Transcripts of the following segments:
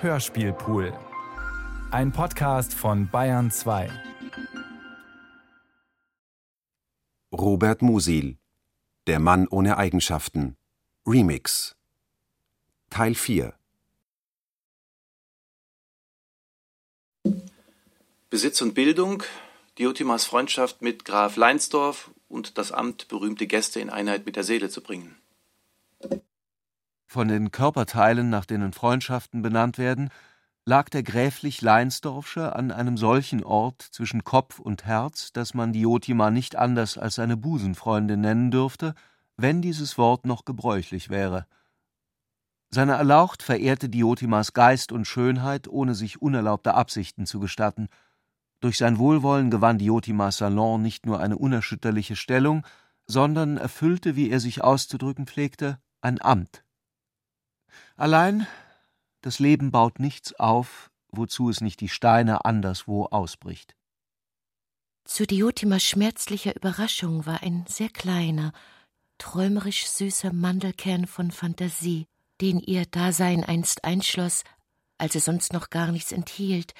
Hörspielpool. Ein Podcast von Bayern 2. Robert Musil Der Mann ohne Eigenschaften Remix Teil 4 Besitz und Bildung, Diotimas Freundschaft mit Graf Leinsdorf und das Amt, berühmte Gäste in Einheit mit der Seele zu bringen. Von den Körperteilen, nach denen Freundschaften benannt werden, lag der gräflich Leinsdorfsche an einem solchen Ort zwischen Kopf und Herz, dass man Diotima nicht anders als seine Busenfreundin nennen dürfte, wenn dieses Wort noch gebräuchlich wäre. Seine Erlaucht verehrte Diotimas Geist und Schönheit, ohne sich unerlaubte Absichten zu gestatten. Durch sein Wohlwollen gewann Diotimas Salon nicht nur eine unerschütterliche Stellung, sondern erfüllte, wie er sich auszudrücken pflegte, ein Amt. Allein das Leben baut nichts auf, wozu es nicht die Steine anderswo ausbricht. Zu Diotimas schmerzlicher Überraschung war ein sehr kleiner, träumerisch süßer Mandelkern von Fantasie, den ihr Dasein einst einschloss, als es sonst noch gar nichts enthielt,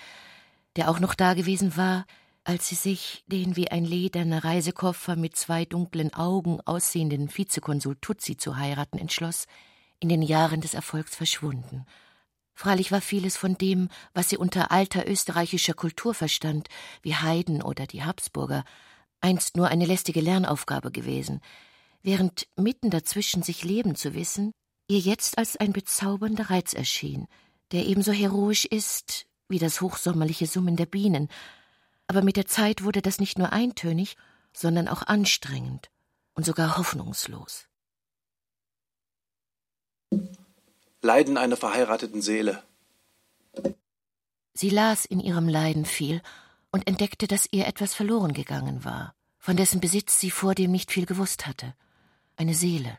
der auch noch dagewesen war, als sie sich den wie ein lederner Reisekoffer mit zwei dunklen Augen aussehenden Vizekonsul Tutsi zu heiraten entschloss, in den Jahren des Erfolgs verschwunden. Freilich war vieles von dem, was sie unter alter österreichischer Kultur verstand, wie Haydn oder die Habsburger, einst nur eine lästige Lernaufgabe gewesen, während mitten dazwischen sich leben zu wissen, ihr jetzt als ein bezaubernder Reiz erschien, der ebenso heroisch ist wie das hochsommerliche Summen der Bienen, aber mit der Zeit wurde das nicht nur eintönig, sondern auch anstrengend und sogar hoffnungslos. Leiden einer verheirateten Seele. Sie las in ihrem Leiden viel und entdeckte, dass ihr etwas verloren gegangen war, von dessen Besitz sie vor dem nicht viel gewusst hatte. Eine Seele.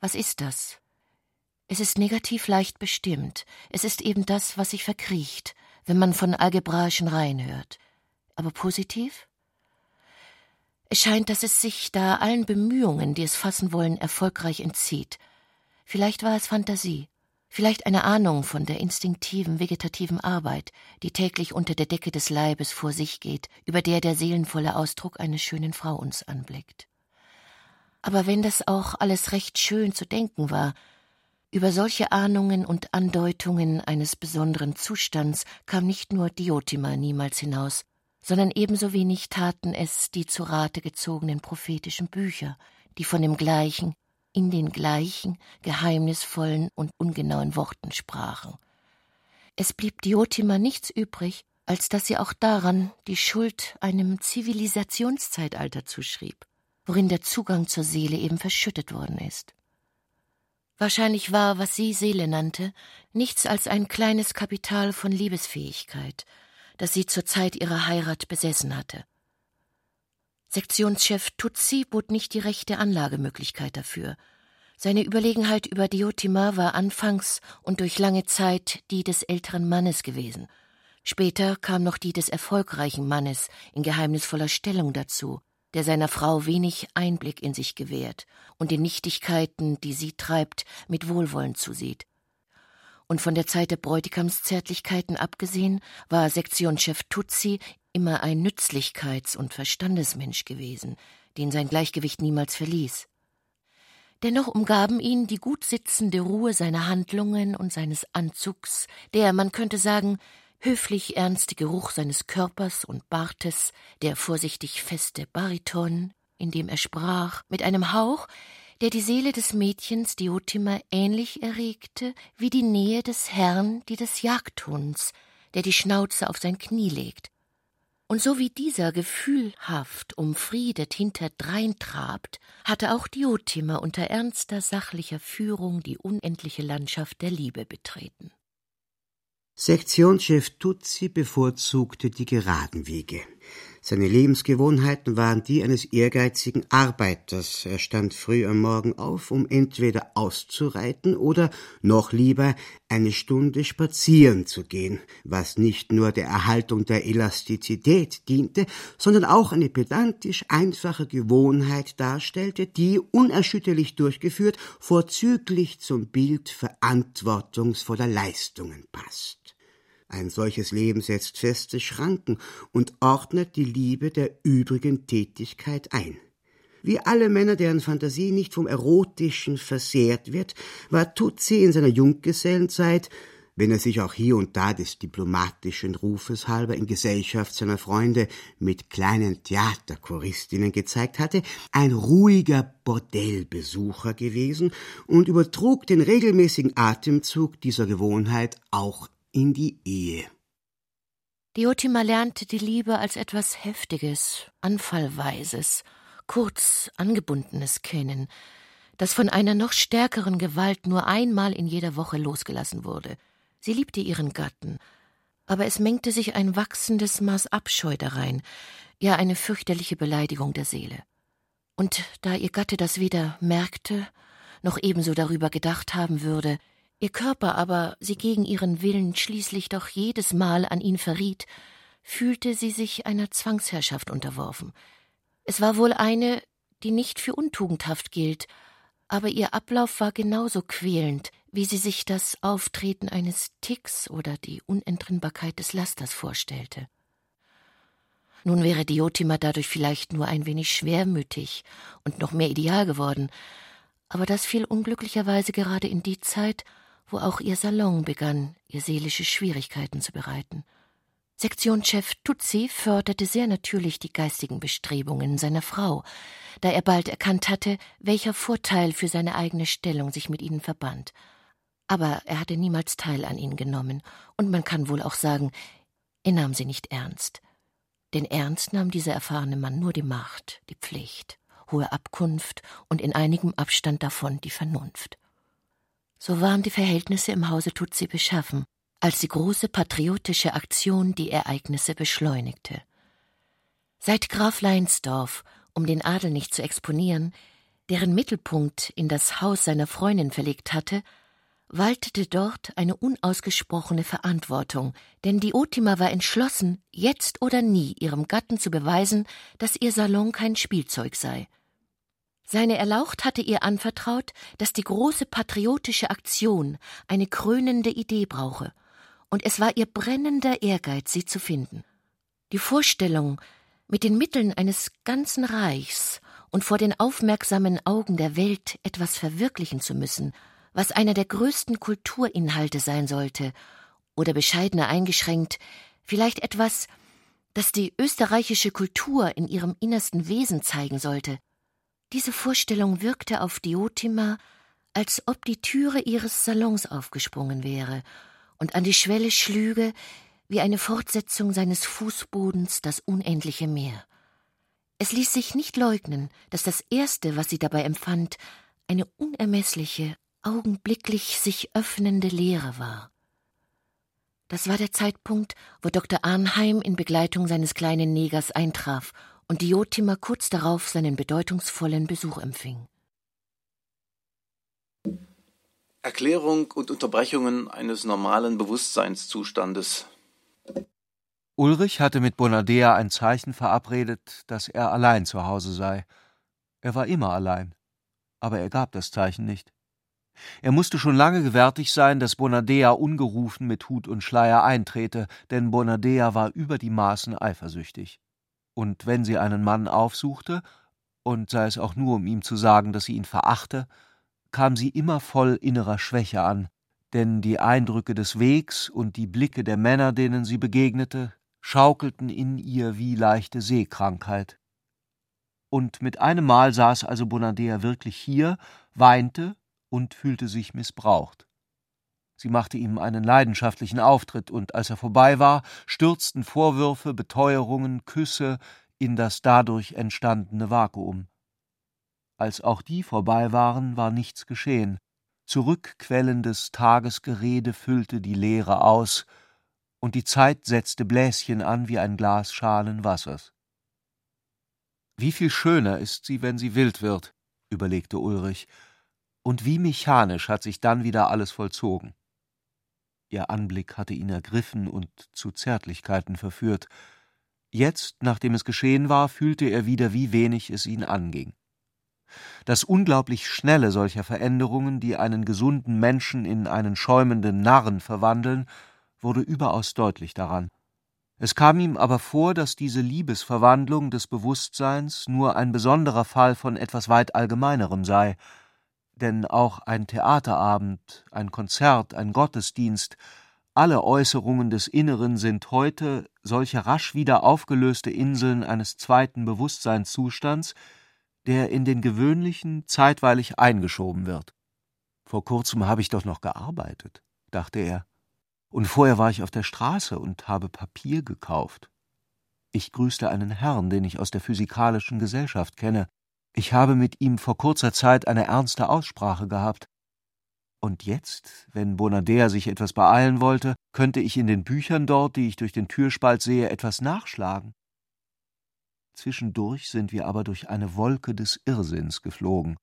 Was ist das? Es ist negativ leicht bestimmt. Es ist eben das, was sich verkriecht, wenn man von algebraischen Reihen hört. Aber positiv? Es scheint, dass es sich da allen Bemühungen, die es fassen wollen, erfolgreich entzieht. Vielleicht war es Fantasie, vielleicht eine Ahnung von der instinktiven, vegetativen Arbeit, die täglich unter der Decke des Leibes vor sich geht, über der der seelenvolle Ausdruck einer schönen Frau uns anblickt. Aber wenn das auch alles recht schön zu denken war, über solche Ahnungen und Andeutungen eines besonderen Zustands kam nicht nur Diotima niemals hinaus, sondern ebenso wenig taten es die zu Rate gezogenen prophetischen Bücher, die von dem gleichen, in den gleichen, geheimnisvollen und ungenauen Worten sprachen. Es blieb Diotima nichts übrig, als dass sie auch daran die Schuld einem Zivilisationszeitalter zuschrieb, worin der Zugang zur Seele eben verschüttet worden ist. Wahrscheinlich war, was sie Seele nannte, nichts als ein kleines Kapital von Liebesfähigkeit, das sie zur Zeit ihrer Heirat besessen hatte. Sektionschef Tutsi bot nicht die rechte Anlagemöglichkeit dafür. Seine Überlegenheit über Diotima war anfangs und durch lange Zeit die des älteren Mannes gewesen. Später kam noch die des erfolgreichen Mannes in geheimnisvoller Stellung dazu, der seiner Frau wenig Einblick in sich gewährt und den Nichtigkeiten, die sie treibt, mit Wohlwollen zusieht. Und von der Zeit der Bräutigamszärtlichkeiten abgesehen, war Sektionschef Tutsi immer ein Nützlichkeits- und Verstandesmensch gewesen, den sein Gleichgewicht niemals verließ. Dennoch umgaben ihn die gut sitzende Ruhe seiner Handlungen und seines Anzugs, der, man könnte sagen, höflich ernste Geruch seines Körpers und Bartes, der vorsichtig feste Bariton, in dem er sprach, mit einem Hauch, der die Seele des Mädchens Diotima ähnlich erregte wie die Nähe des Herrn die des Jagdhunds, der die Schnauze auf sein Knie legt, und so wie dieser gefühlhaft umfriedet hinterdrein trabt, hatte auch Diotima unter ernster sachlicher Führung die unendliche Landschaft der Liebe betreten. Sektionschef Tutsi bevorzugte die geraden Wege. Seine Lebensgewohnheiten waren die eines ehrgeizigen Arbeiters. Er stand früh am Morgen auf, um entweder auszureiten oder noch lieber eine Stunde spazieren zu gehen, was nicht nur der Erhaltung der Elastizität diente, sondern auch eine pedantisch einfache Gewohnheit darstellte, die, unerschütterlich durchgeführt, vorzüglich zum Bild verantwortungsvoller Leistungen passt. Ein solches Leben setzt feste Schranken und ordnet die Liebe der übrigen Tätigkeit ein. Wie alle Männer, deren Fantasie nicht vom Erotischen versehrt wird, war Tutsi in seiner Junggesellenzeit, wenn er sich auch hier und da des diplomatischen Rufes halber in Gesellschaft seiner Freunde mit kleinen Theaterchoristinnen gezeigt hatte, ein ruhiger Bordellbesucher gewesen und übertrug den regelmäßigen Atemzug dieser Gewohnheit auch in die Ehe. Diotima lernte die Liebe als etwas Heftiges, Anfallweises, kurz Angebundenes kennen, das von einer noch stärkeren Gewalt nur einmal in jeder Woche losgelassen wurde. Sie liebte ihren Gatten, aber es mengte sich ein wachsendes Maß Abscheu darein, ja eine fürchterliche Beleidigung der Seele. Und da ihr Gatte das weder merkte, noch ebenso darüber gedacht haben würde, Ihr Körper aber sie gegen ihren Willen schließlich doch jedes Mal an ihn verriet, fühlte sie sich einer Zwangsherrschaft unterworfen. Es war wohl eine, die nicht für untugendhaft gilt, aber ihr Ablauf war genauso quälend, wie sie sich das Auftreten eines Ticks oder die Unentrinnbarkeit des Lasters vorstellte. Nun wäre Diotima dadurch vielleicht nur ein wenig schwermütig und noch mehr ideal geworden, aber das fiel unglücklicherweise gerade in die Zeit, wo auch ihr Salon begann, ihr seelische Schwierigkeiten zu bereiten. Sektionschef Tutsi förderte sehr natürlich die geistigen Bestrebungen seiner Frau, da er bald erkannt hatte, welcher Vorteil für seine eigene Stellung sich mit ihnen verband. Aber er hatte niemals Teil an ihnen genommen, und man kann wohl auch sagen, er nahm sie nicht ernst. Denn ernst nahm dieser erfahrene Mann nur die Macht, die Pflicht, hohe Abkunft und in einigem Abstand davon die Vernunft. So waren die Verhältnisse im Hause Tutsi beschaffen, als die große patriotische Aktion die Ereignisse beschleunigte. Seit Graf Leinsdorf, um den Adel nicht zu exponieren, deren Mittelpunkt in das Haus seiner Freundin verlegt hatte, waltete dort eine unausgesprochene Verantwortung, denn die Otima war entschlossen, jetzt oder nie ihrem Gatten zu beweisen, dass ihr Salon kein Spielzeug sei. Seine Erlaucht hatte ihr anvertraut, dass die große patriotische Aktion eine krönende Idee brauche, und es war ihr brennender Ehrgeiz, sie zu finden. Die Vorstellung, mit den Mitteln eines ganzen Reichs und vor den aufmerksamen Augen der Welt etwas verwirklichen zu müssen, was einer der größten Kulturinhalte sein sollte, oder bescheidener eingeschränkt, vielleicht etwas, das die österreichische Kultur in ihrem innersten Wesen zeigen sollte, diese Vorstellung wirkte auf Diotima, als ob die Türe ihres Salons aufgesprungen wäre und an die Schwelle schlüge, wie eine Fortsetzung seines Fußbodens das unendliche Meer. Es ließ sich nicht leugnen, dass das Erste, was sie dabei empfand, eine unermeßliche, augenblicklich sich öffnende Leere war. Das war der Zeitpunkt, wo Dr. Arnheim in Begleitung seines kleinen Negers eintraf und Diotima kurz darauf seinen bedeutungsvollen Besuch empfing. Erklärung und Unterbrechungen eines normalen Bewusstseinszustandes. Ulrich hatte mit Bonadea ein Zeichen verabredet, dass er allein zu Hause sei. Er war immer allein, aber er gab das Zeichen nicht. Er musste schon lange gewärtig sein, dass Bonadea ungerufen mit Hut und Schleier eintrete, denn Bonadea war über die Maßen eifersüchtig und wenn sie einen Mann aufsuchte, und sei es auch nur, um ihm zu sagen, dass sie ihn verachte, kam sie immer voll innerer Schwäche an, denn die Eindrücke des Wegs und die Blicke der Männer, denen sie begegnete, schaukelten in ihr wie leichte Seekrankheit. Und mit einem Mal saß also Bonadea wirklich hier, weinte und fühlte sich missbraucht. Sie machte ihm einen leidenschaftlichen Auftritt, und als er vorbei war, stürzten Vorwürfe, Beteuerungen, Küsse in das dadurch entstandene Vakuum. Als auch die vorbei waren, war nichts geschehen. Zurückquellendes Tagesgerede füllte die Leere aus, und die Zeit setzte Bläschen an wie ein Glas schalen Wassers. Wie viel schöner ist sie, wenn sie wild wird, überlegte Ulrich, und wie mechanisch hat sich dann wieder alles vollzogen. Ihr Anblick hatte ihn ergriffen und zu Zärtlichkeiten verführt. Jetzt, nachdem es geschehen war, fühlte er wieder, wie wenig es ihn anging. Das unglaublich Schnelle solcher Veränderungen, die einen gesunden Menschen in einen schäumenden Narren verwandeln, wurde überaus deutlich daran. Es kam ihm aber vor, dass diese Liebesverwandlung des Bewusstseins nur ein besonderer Fall von etwas weit Allgemeinerem sei, denn auch ein Theaterabend, ein Konzert, ein Gottesdienst, alle Äußerungen des Inneren sind heute solche rasch wieder aufgelöste Inseln eines zweiten Bewusstseinszustands, der in den gewöhnlichen zeitweilig eingeschoben wird. Vor kurzem habe ich doch noch gearbeitet, dachte er. Und vorher war ich auf der Straße und habe Papier gekauft. Ich grüßte einen Herrn, den ich aus der physikalischen Gesellschaft kenne. Ich habe mit ihm vor kurzer Zeit eine ernste Aussprache gehabt. Und jetzt, wenn Bonader sich etwas beeilen wollte, könnte ich in den Büchern dort, die ich durch den Türspalt sehe, etwas nachschlagen. Zwischendurch sind wir aber durch eine Wolke des Irrsinns geflogen.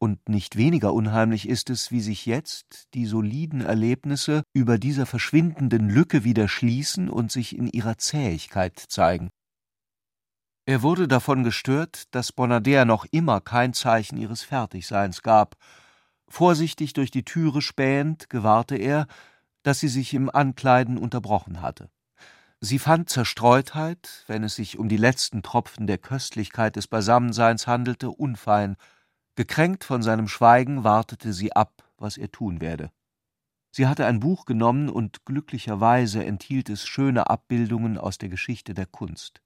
Und nicht weniger unheimlich ist es, wie sich jetzt die soliden Erlebnisse über dieser verschwindenden Lücke wieder schließen und sich in ihrer Zähigkeit zeigen. Er wurde davon gestört, dass Bonader noch immer kein Zeichen ihres Fertigseins gab. Vorsichtig durch die Türe spähend gewahrte er, dass sie sich im Ankleiden unterbrochen hatte. Sie fand Zerstreutheit, wenn es sich um die letzten Tropfen der Köstlichkeit des Beisammenseins handelte, unfein, Gekränkt von seinem Schweigen wartete sie ab, was er tun werde. Sie hatte ein Buch genommen und glücklicherweise enthielt es schöne Abbildungen aus der Geschichte der Kunst.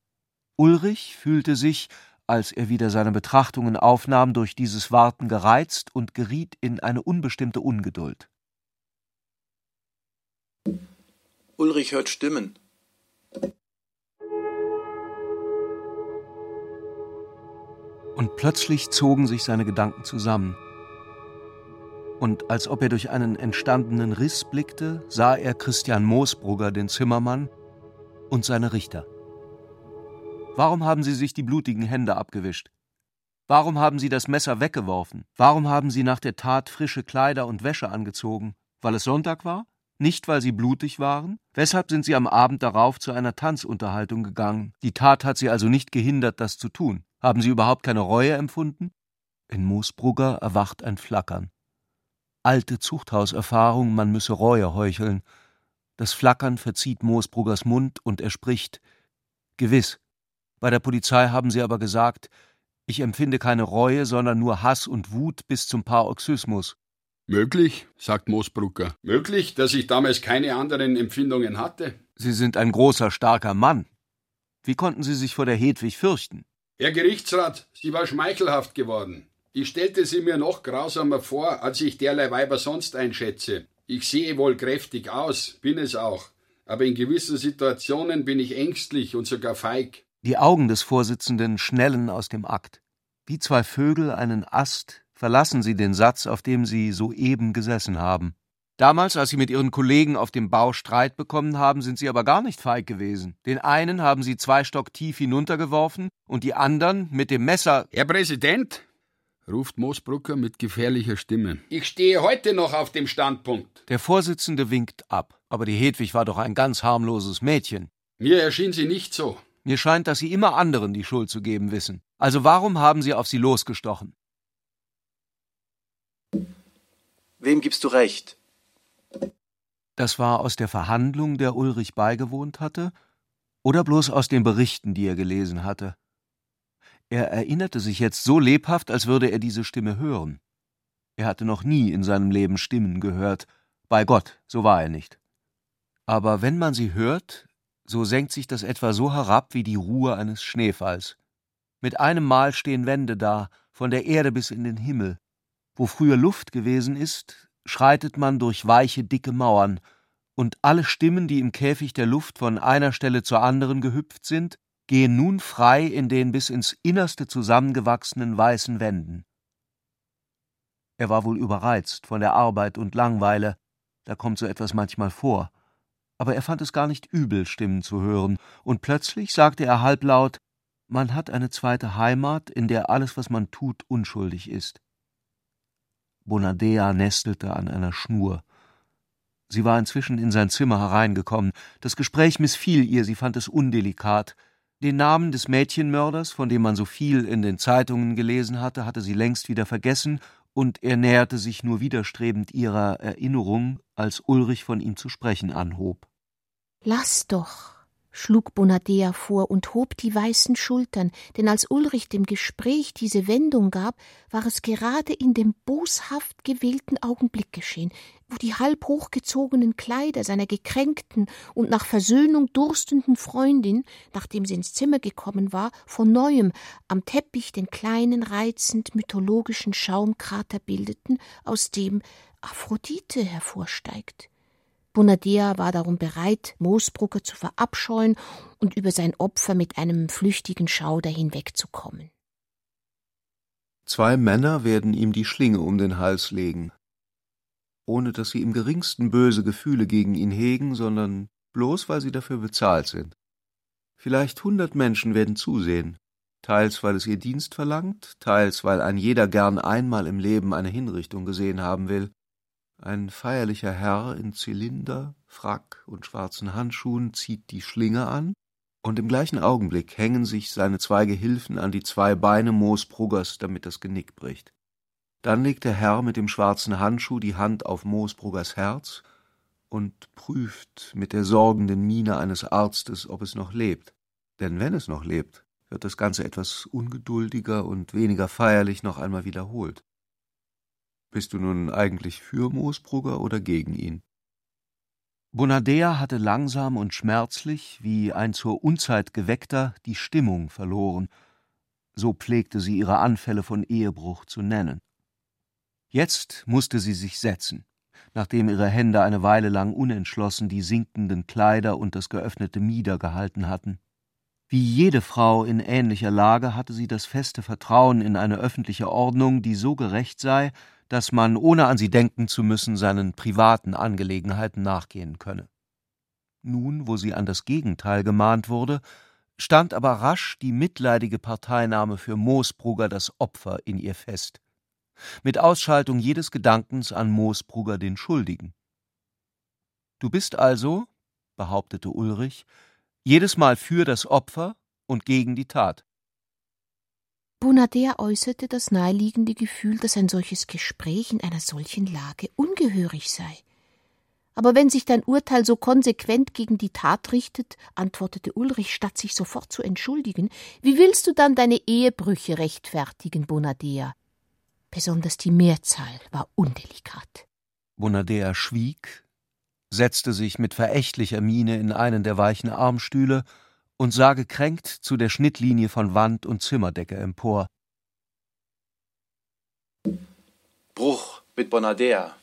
Ulrich fühlte sich, als er wieder seine Betrachtungen aufnahm, durch dieses Warten gereizt und geriet in eine unbestimmte Ungeduld. Ulrich hört Stimmen. Und plötzlich zogen sich seine Gedanken zusammen. Und als ob er durch einen entstandenen Riss blickte, sah er Christian Moosbrugger, den Zimmermann, und seine Richter. Warum haben Sie sich die blutigen Hände abgewischt? Warum haben Sie das Messer weggeworfen? Warum haben Sie nach der Tat frische Kleider und Wäsche angezogen? Weil es Sonntag war? Nicht, weil Sie blutig waren? Weshalb sind Sie am Abend darauf zu einer Tanzunterhaltung gegangen? Die Tat hat Sie also nicht gehindert, das zu tun. Haben Sie überhaupt keine Reue empfunden? In Moosbrugger erwacht ein Flackern. Alte Zuchthauserfahrung, man müsse Reue heucheln. Das Flackern verzieht Moosbruggers Mund und er spricht. Gewiss. Bei der Polizei haben sie aber gesagt, ich empfinde keine Reue, sondern nur Hass und Wut bis zum Paroxysmus. Möglich, sagt Moosbrugger. Möglich, dass ich damals keine anderen Empfindungen hatte. Sie sind ein großer, starker Mann. Wie konnten Sie sich vor der Hedwig fürchten? Herr Gerichtsrat, sie war schmeichelhaft geworden. Ich stellte sie mir noch grausamer vor, als ich derlei Weiber sonst einschätze. Ich sehe wohl kräftig aus, bin es auch, aber in gewissen Situationen bin ich ängstlich und sogar feig. Die Augen des Vorsitzenden schnellen aus dem Akt. Wie zwei Vögel einen Ast verlassen sie den Satz, auf dem sie soeben gesessen haben. Damals, als Sie mit Ihren Kollegen auf dem Bau Streit bekommen haben, sind Sie aber gar nicht feig gewesen. Den einen haben Sie zwei Stock tief hinuntergeworfen und die anderen mit dem Messer. Herr Präsident, ruft Moosbrucker mit gefährlicher Stimme. Ich stehe heute noch auf dem Standpunkt. Der Vorsitzende winkt ab. Aber die Hedwig war doch ein ganz harmloses Mädchen. Mir erschien sie nicht so. Mir scheint, dass Sie immer anderen die Schuld zu geben wissen. Also warum haben Sie auf sie losgestochen? Wem gibst du recht? Das war aus der Verhandlung, der Ulrich beigewohnt hatte, oder bloß aus den Berichten, die er gelesen hatte? Er erinnerte sich jetzt so lebhaft, als würde er diese Stimme hören. Er hatte noch nie in seinem Leben Stimmen gehört. Bei Gott, so war er nicht. Aber wenn man sie hört, so senkt sich das etwa so herab wie die Ruhe eines Schneefalls. Mit einem Mal stehen Wände da, von der Erde bis in den Himmel. Wo früher Luft gewesen ist, schreitet man durch weiche, dicke Mauern, und alle Stimmen, die im Käfig der Luft von einer Stelle zur anderen gehüpft sind, gehen nun frei in den bis ins Innerste zusammengewachsenen weißen Wänden. Er war wohl überreizt von der Arbeit und Langweile, da kommt so etwas manchmal vor, aber er fand es gar nicht übel, Stimmen zu hören, und plötzlich sagte er halblaut man hat eine zweite Heimat, in der alles, was man tut, unschuldig ist. Bonadea nestelte an einer Schnur. Sie war inzwischen in sein Zimmer hereingekommen. Das Gespräch missfiel ihr, sie fand es undelikat. Den Namen des Mädchenmörders, von dem man so viel in den Zeitungen gelesen hatte, hatte sie längst wieder vergessen, und er näherte sich nur widerstrebend ihrer Erinnerung, als Ulrich von ihm zu sprechen anhob. Lass doch, schlug Bonadea vor und hob die weißen Schultern, denn als Ulrich dem Gespräch diese Wendung gab, war es gerade in dem boshaft gewählten Augenblick geschehen, wo die halb hochgezogenen Kleider seiner gekränkten und nach Versöhnung durstenden Freundin, nachdem sie ins Zimmer gekommen war, von neuem am Teppich den kleinen, reizend mythologischen Schaumkrater bildeten, aus dem Aphrodite hervorsteigt. Bonadea war darum bereit, Moosbrugger zu verabscheuen und über sein Opfer mit einem flüchtigen Schauder hinwegzukommen. Zwei Männer werden ihm die Schlinge um den Hals legen, ohne dass sie im geringsten böse Gefühle gegen ihn hegen, sondern bloß weil sie dafür bezahlt sind. Vielleicht hundert Menschen werden zusehen, teils weil es ihr Dienst verlangt, teils weil ein jeder gern einmal im Leben eine Hinrichtung gesehen haben will, ein feierlicher Herr in Zylinder, Frack und schwarzen Handschuhen zieht die Schlinge an, und im gleichen Augenblick hängen sich seine zwei Gehilfen an die zwei Beine Moosbruggers, damit das Genick bricht. Dann legt der Herr mit dem schwarzen Handschuh die Hand auf Moosbruggers Herz und prüft mit der sorgenden Miene eines Arztes, ob es noch lebt. Denn wenn es noch lebt, wird das Ganze etwas ungeduldiger und weniger feierlich noch einmal wiederholt. Bist du nun eigentlich für Moosbrugger oder gegen ihn? Bonadea hatte langsam und schmerzlich, wie ein zur Unzeit geweckter, die Stimmung verloren. So pflegte sie ihre Anfälle von Ehebruch zu nennen. Jetzt musste sie sich setzen, nachdem ihre Hände eine Weile lang unentschlossen die sinkenden Kleider und das geöffnete Mieder gehalten hatten. Wie jede Frau in ähnlicher Lage hatte sie das feste Vertrauen in eine öffentliche Ordnung, die so gerecht sei, dass man, ohne an sie denken zu müssen, seinen privaten Angelegenheiten nachgehen könne. Nun, wo sie an das Gegenteil gemahnt wurde, stand aber rasch die mitleidige Parteinahme für Moosbrugger das Opfer in ihr fest, mit Ausschaltung jedes Gedankens an Moosbrugger den Schuldigen. Du bist also, behauptete Ulrich, jedes Mal für das Opfer und gegen die Tat. Bonader äußerte das naheliegende Gefühl, dass ein solches Gespräch in einer solchen Lage ungehörig sei. Aber wenn sich dein Urteil so konsequent gegen die Tat richtet, antwortete Ulrich, statt sich sofort zu entschuldigen, wie willst du dann deine Ehebrüche rechtfertigen, Bonadea? Besonders die Mehrzahl war undelikat. Bonadea schwieg, setzte sich mit verächtlicher Miene in einen der weichen Armstühle und sah gekränkt zu der Schnittlinie von Wand und Zimmerdecke empor. Bruch mit Bonadea.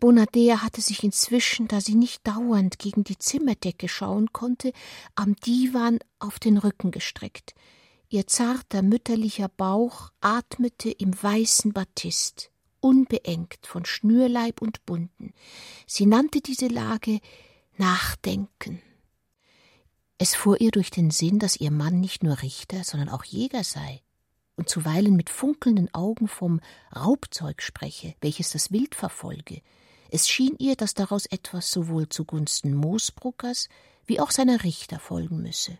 Bonadea hatte sich inzwischen, da sie nicht dauernd gegen die Zimmerdecke schauen konnte, am Divan auf den Rücken gestreckt. Ihr zarter mütterlicher Bauch atmete im weißen Batist, unbeengt von Schnürleib und Bunden. Sie nannte diese Lage Nachdenken. Es fuhr ihr durch den Sinn, dass ihr Mann nicht nur Richter, sondern auch Jäger sei und zuweilen mit funkelnden Augen vom Raubzeug spreche, welches das Wild verfolge. Es schien ihr, dass daraus etwas sowohl zugunsten Moosbruckers wie auch seiner Richter folgen müsse.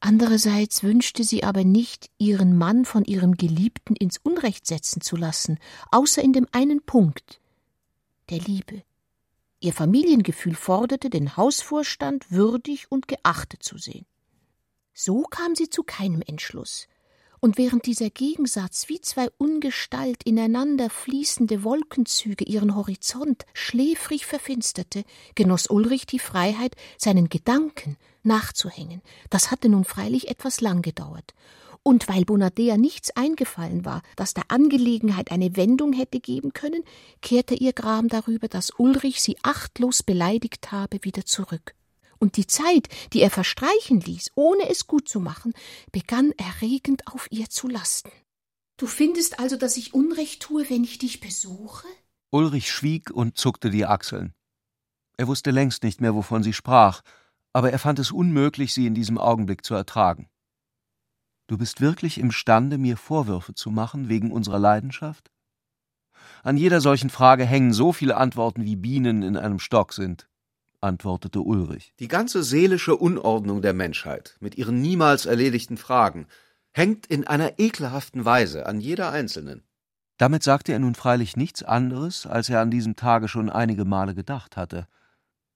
Andererseits wünschte sie aber nicht, ihren Mann von ihrem Geliebten ins Unrecht setzen zu lassen, außer in dem einen Punkt der Liebe. Ihr Familiengefühl forderte, den Hausvorstand würdig und geachtet zu sehen. So kam sie zu keinem Entschluss. Und während dieser Gegensatz wie zwei ungestalt ineinander fließende Wolkenzüge ihren Horizont schläfrig verfinsterte, genoss Ulrich die Freiheit, seinen Gedanken nachzuhängen. Das hatte nun freilich etwas lang gedauert, und weil Bonadea nichts eingefallen war, das der Angelegenheit eine Wendung hätte geben können, kehrte ihr Gram darüber, dass Ulrich sie achtlos beleidigt habe, wieder zurück. Und die Zeit, die er verstreichen ließ, ohne es gut zu machen, begann erregend auf ihr zu lasten. Du findest also, dass ich Unrecht tue, wenn ich dich besuche? Ulrich schwieg und zuckte die Achseln. Er wusste längst nicht mehr, wovon sie sprach, aber er fand es unmöglich, sie in diesem Augenblick zu ertragen. Du bist wirklich imstande, mir Vorwürfe zu machen wegen unserer Leidenschaft? An jeder solchen Frage hängen so viele Antworten, wie Bienen in einem Stock sind, antwortete Ulrich. Die ganze seelische Unordnung der Menschheit, mit ihren niemals erledigten Fragen, hängt in einer ekelhaften Weise an jeder einzelnen. Damit sagte er nun freilich nichts anderes, als er an diesem Tage schon einige Male gedacht hatte.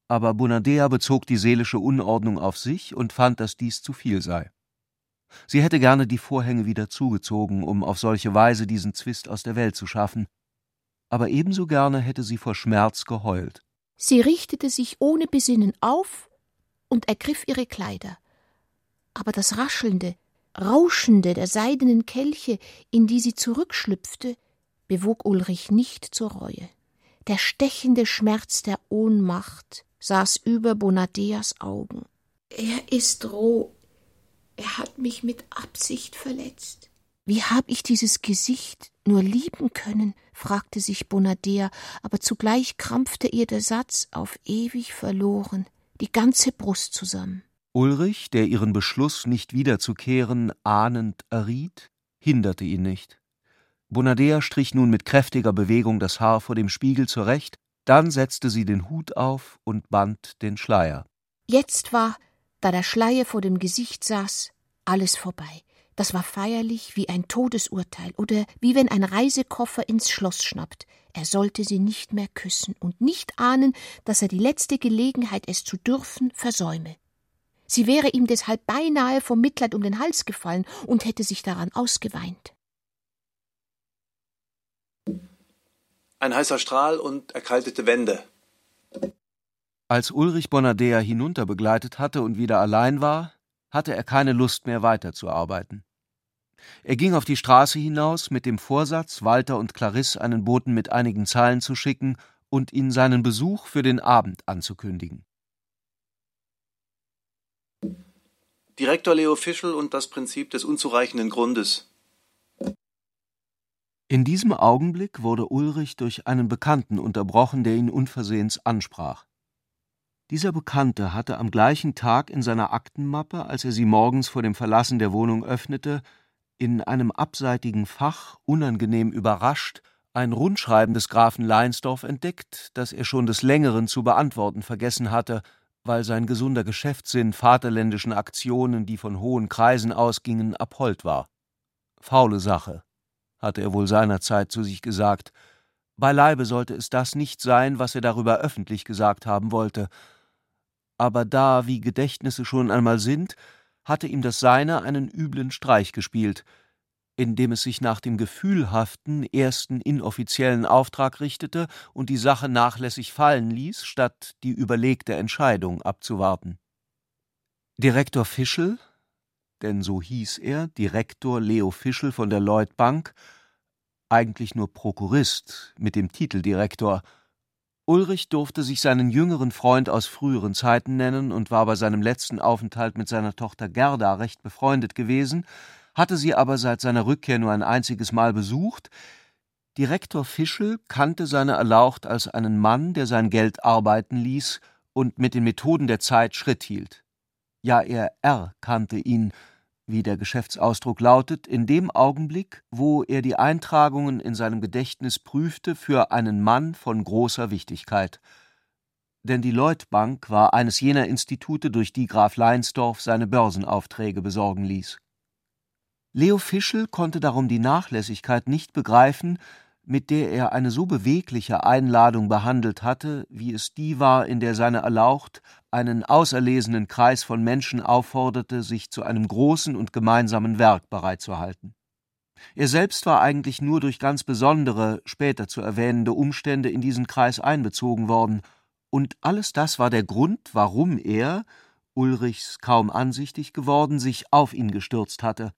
Aber Bonadea bezog die seelische Unordnung auf sich und fand, dass dies zu viel sei. Sie hätte gerne die Vorhänge wieder zugezogen, um auf solche Weise diesen Zwist aus der Welt zu schaffen, aber ebenso gerne hätte sie vor Schmerz geheult. Sie richtete sich ohne Besinnen auf und ergriff ihre Kleider. Aber das Raschelnde, Rauschende der seidenen Kelche, in die sie zurückschlüpfte, bewog Ulrich nicht zur Reue. Der stechende Schmerz der Ohnmacht saß über Bonadeas Augen. Er ist roh, er hat mich mit Absicht verletzt. Wie hab ich dieses Gesicht nur lieben können? fragte sich Bonadea, aber zugleich krampfte ihr der Satz auf ewig verloren, die ganze Brust zusammen. Ulrich, der ihren Beschluss, nicht wiederzukehren, ahnend erriet, hinderte ihn nicht. Bonadea strich nun mit kräftiger Bewegung das Haar vor dem Spiegel zurecht, dann setzte sie den Hut auf und band den Schleier. Jetzt war da der Schleier vor dem Gesicht saß, alles vorbei. Das war feierlich wie ein Todesurteil oder wie wenn ein Reisekoffer ins Schloss schnappt. Er sollte sie nicht mehr küssen und nicht ahnen, dass er die letzte Gelegenheit, es zu dürfen, versäume. Sie wäre ihm deshalb beinahe vom Mitleid um den Hals gefallen und hätte sich daran ausgeweint. Ein heißer Strahl und erkaltete Wände. Als Ulrich Bonadea hinunter begleitet hatte und wieder allein war, hatte er keine Lust mehr weiterzuarbeiten. Er ging auf die Straße hinaus mit dem Vorsatz, Walter und Clarisse einen Boten mit einigen Zahlen zu schicken und ihnen seinen Besuch für den Abend anzukündigen. Direktor Leo Fischel und das Prinzip des unzureichenden Grundes. In diesem Augenblick wurde Ulrich durch einen Bekannten unterbrochen, der ihn unversehens ansprach. Dieser Bekannte hatte am gleichen Tag in seiner Aktenmappe, als er sie morgens vor dem Verlassen der Wohnung öffnete, in einem abseitigen Fach, unangenehm überrascht, ein Rundschreiben des Grafen Leinsdorf entdeckt, das er schon des Längeren zu beantworten vergessen hatte, weil sein gesunder Geschäftssinn vaterländischen Aktionen, die von hohen Kreisen ausgingen, abhold war. Faule Sache, hatte er wohl seinerzeit zu sich gesagt. Beileibe sollte es das nicht sein, was er darüber öffentlich gesagt haben wollte, aber da, wie Gedächtnisse schon einmal sind, hatte ihm das Seine einen üblen Streich gespielt, indem es sich nach dem gefühlhaften ersten inoffiziellen Auftrag richtete und die Sache nachlässig fallen ließ, statt die überlegte Entscheidung abzuwarten. Direktor Fischel, denn so hieß er, Direktor Leo Fischel von der Lloyd Bank, eigentlich nur Prokurist mit dem Titel Direktor, Ulrich durfte sich seinen jüngeren Freund aus früheren Zeiten nennen und war bei seinem letzten Aufenthalt mit seiner Tochter Gerda recht befreundet gewesen, hatte sie aber seit seiner Rückkehr nur ein einziges Mal besucht. Direktor Fischel kannte seine Erlaucht als einen Mann, der sein Geld arbeiten ließ und mit den Methoden der Zeit Schritt hielt. Ja, er erkannte ihn, wie der Geschäftsausdruck lautet, in dem Augenblick, wo er die Eintragungen in seinem Gedächtnis prüfte für einen Mann von großer Wichtigkeit. Denn die Lloyd Bank war eines jener Institute, durch die Graf Leinsdorf seine Börsenaufträge besorgen ließ. Leo Fischel konnte darum die Nachlässigkeit nicht begreifen, mit der er eine so bewegliche Einladung behandelt hatte, wie es die war, in der seine Erlaucht einen auserlesenen Kreis von Menschen aufforderte, sich zu einem großen und gemeinsamen Werk bereitzuhalten. Er selbst war eigentlich nur durch ganz besondere, später zu erwähnende Umstände in diesen Kreis einbezogen worden, und alles das war der Grund, warum er, Ulrichs kaum ansichtig geworden, sich auf ihn gestürzt hatte,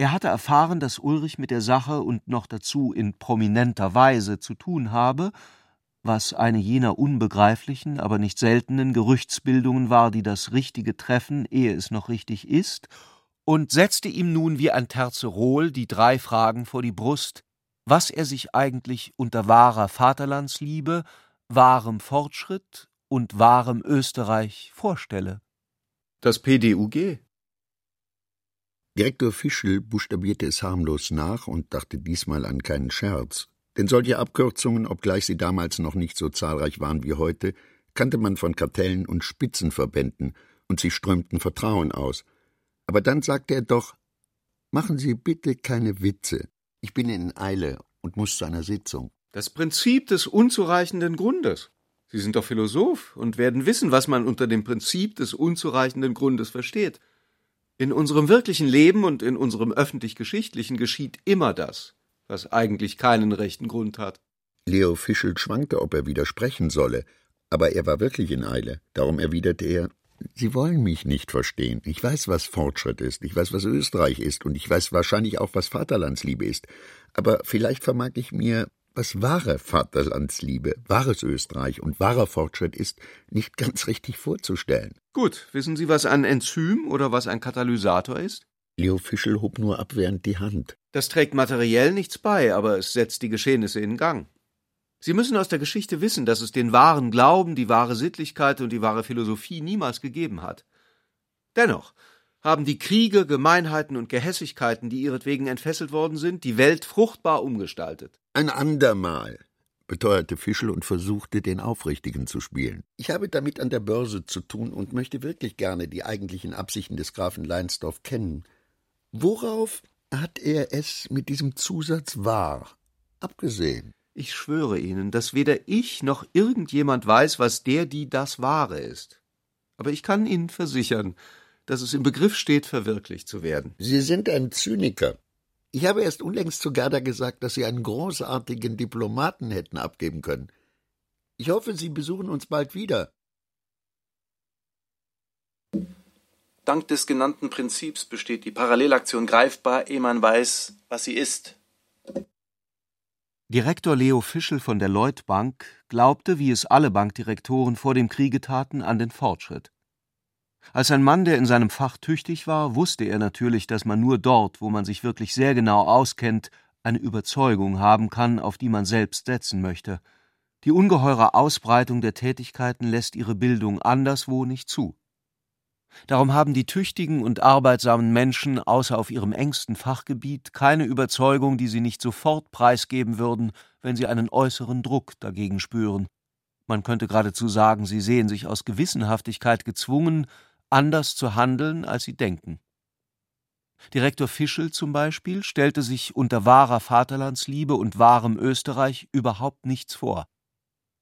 er hatte erfahren, dass Ulrich mit der Sache und noch dazu in prominenter Weise zu tun habe, was eine jener unbegreiflichen, aber nicht seltenen Gerüchtsbildungen war, die das Richtige treffen, ehe es noch richtig ist, und setzte ihm nun wie ein Terzerol die drei Fragen vor die Brust, was er sich eigentlich unter wahrer Vaterlandsliebe, wahrem Fortschritt und wahrem Österreich vorstelle. Das PDUG. Direktor Fischel buchstabierte es harmlos nach und dachte diesmal an keinen Scherz. Denn solche Abkürzungen, obgleich sie damals noch nicht so zahlreich waren wie heute, kannte man von Kartellen und Spitzenverbänden, und sie strömten Vertrauen aus. Aber dann sagte er doch Machen Sie bitte keine Witze. Ich bin in Eile und muss zu einer Sitzung. Das Prinzip des unzureichenden Grundes. Sie sind doch Philosoph und werden wissen, was man unter dem Prinzip des unzureichenden Grundes versteht. In unserem wirklichen Leben und in unserem öffentlich-geschichtlichen geschieht immer das, was eigentlich keinen rechten Grund hat. Leo Fischel schwankte, ob er widersprechen solle, aber er war wirklich in Eile. Darum erwiderte er Sie wollen mich nicht verstehen. Ich weiß, was Fortschritt ist, ich weiß, was Österreich ist, und ich weiß wahrscheinlich auch, was Vaterlandsliebe ist. Aber vielleicht vermag ich mir, was wahre Vaterlandsliebe, wahres Österreich und wahrer Fortschritt ist, nicht ganz richtig vorzustellen. Gut, wissen Sie, was ein Enzym oder was ein Katalysator ist? Leo Fischel hob nur abwehrend die Hand. Das trägt materiell nichts bei, aber es setzt die Geschehnisse in Gang. Sie müssen aus der Geschichte wissen, dass es den wahren Glauben, die wahre Sittlichkeit und die wahre Philosophie niemals gegeben hat. Dennoch haben die Kriege, Gemeinheiten und Gehässigkeiten, die ihretwegen entfesselt worden sind, die Welt fruchtbar umgestaltet. Ein andermal, beteuerte Fischel und versuchte, den Aufrichtigen zu spielen. Ich habe damit an der Börse zu tun und möchte wirklich gerne die eigentlichen Absichten des Grafen Leinsdorf kennen. Worauf hat er es mit diesem Zusatz wahr abgesehen? Ich schwöre Ihnen, dass weder ich noch irgendjemand weiß, was der, die das Wahre ist. Aber ich kann Ihnen versichern, dass es im Begriff steht, verwirklicht zu werden. Sie sind ein Zyniker. Ich habe erst unlängst zu Gerda gesagt, dass Sie einen großartigen Diplomaten hätten abgeben können. Ich hoffe, Sie besuchen uns bald wieder. Dank des genannten Prinzips besteht die Parallelaktion greifbar, ehe man weiß, was sie ist. Direktor Leo Fischel von der Lloyd Bank glaubte, wie es alle Bankdirektoren vor dem Kriege taten, an den Fortschritt. Als ein Mann, der in seinem Fach tüchtig war, wusste er natürlich, dass man nur dort, wo man sich wirklich sehr genau auskennt, eine Überzeugung haben kann, auf die man selbst setzen möchte. Die ungeheure Ausbreitung der Tätigkeiten lässt ihre Bildung anderswo nicht zu. Darum haben die tüchtigen und arbeitsamen Menschen außer auf ihrem engsten Fachgebiet keine Überzeugung, die sie nicht sofort preisgeben würden, wenn sie einen äußeren Druck dagegen spüren. Man könnte geradezu sagen, sie sehen sich aus Gewissenhaftigkeit gezwungen, anders zu handeln, als sie denken. Direktor Fischel zum Beispiel stellte sich unter wahrer Vaterlandsliebe und wahrem Österreich überhaupt nichts vor.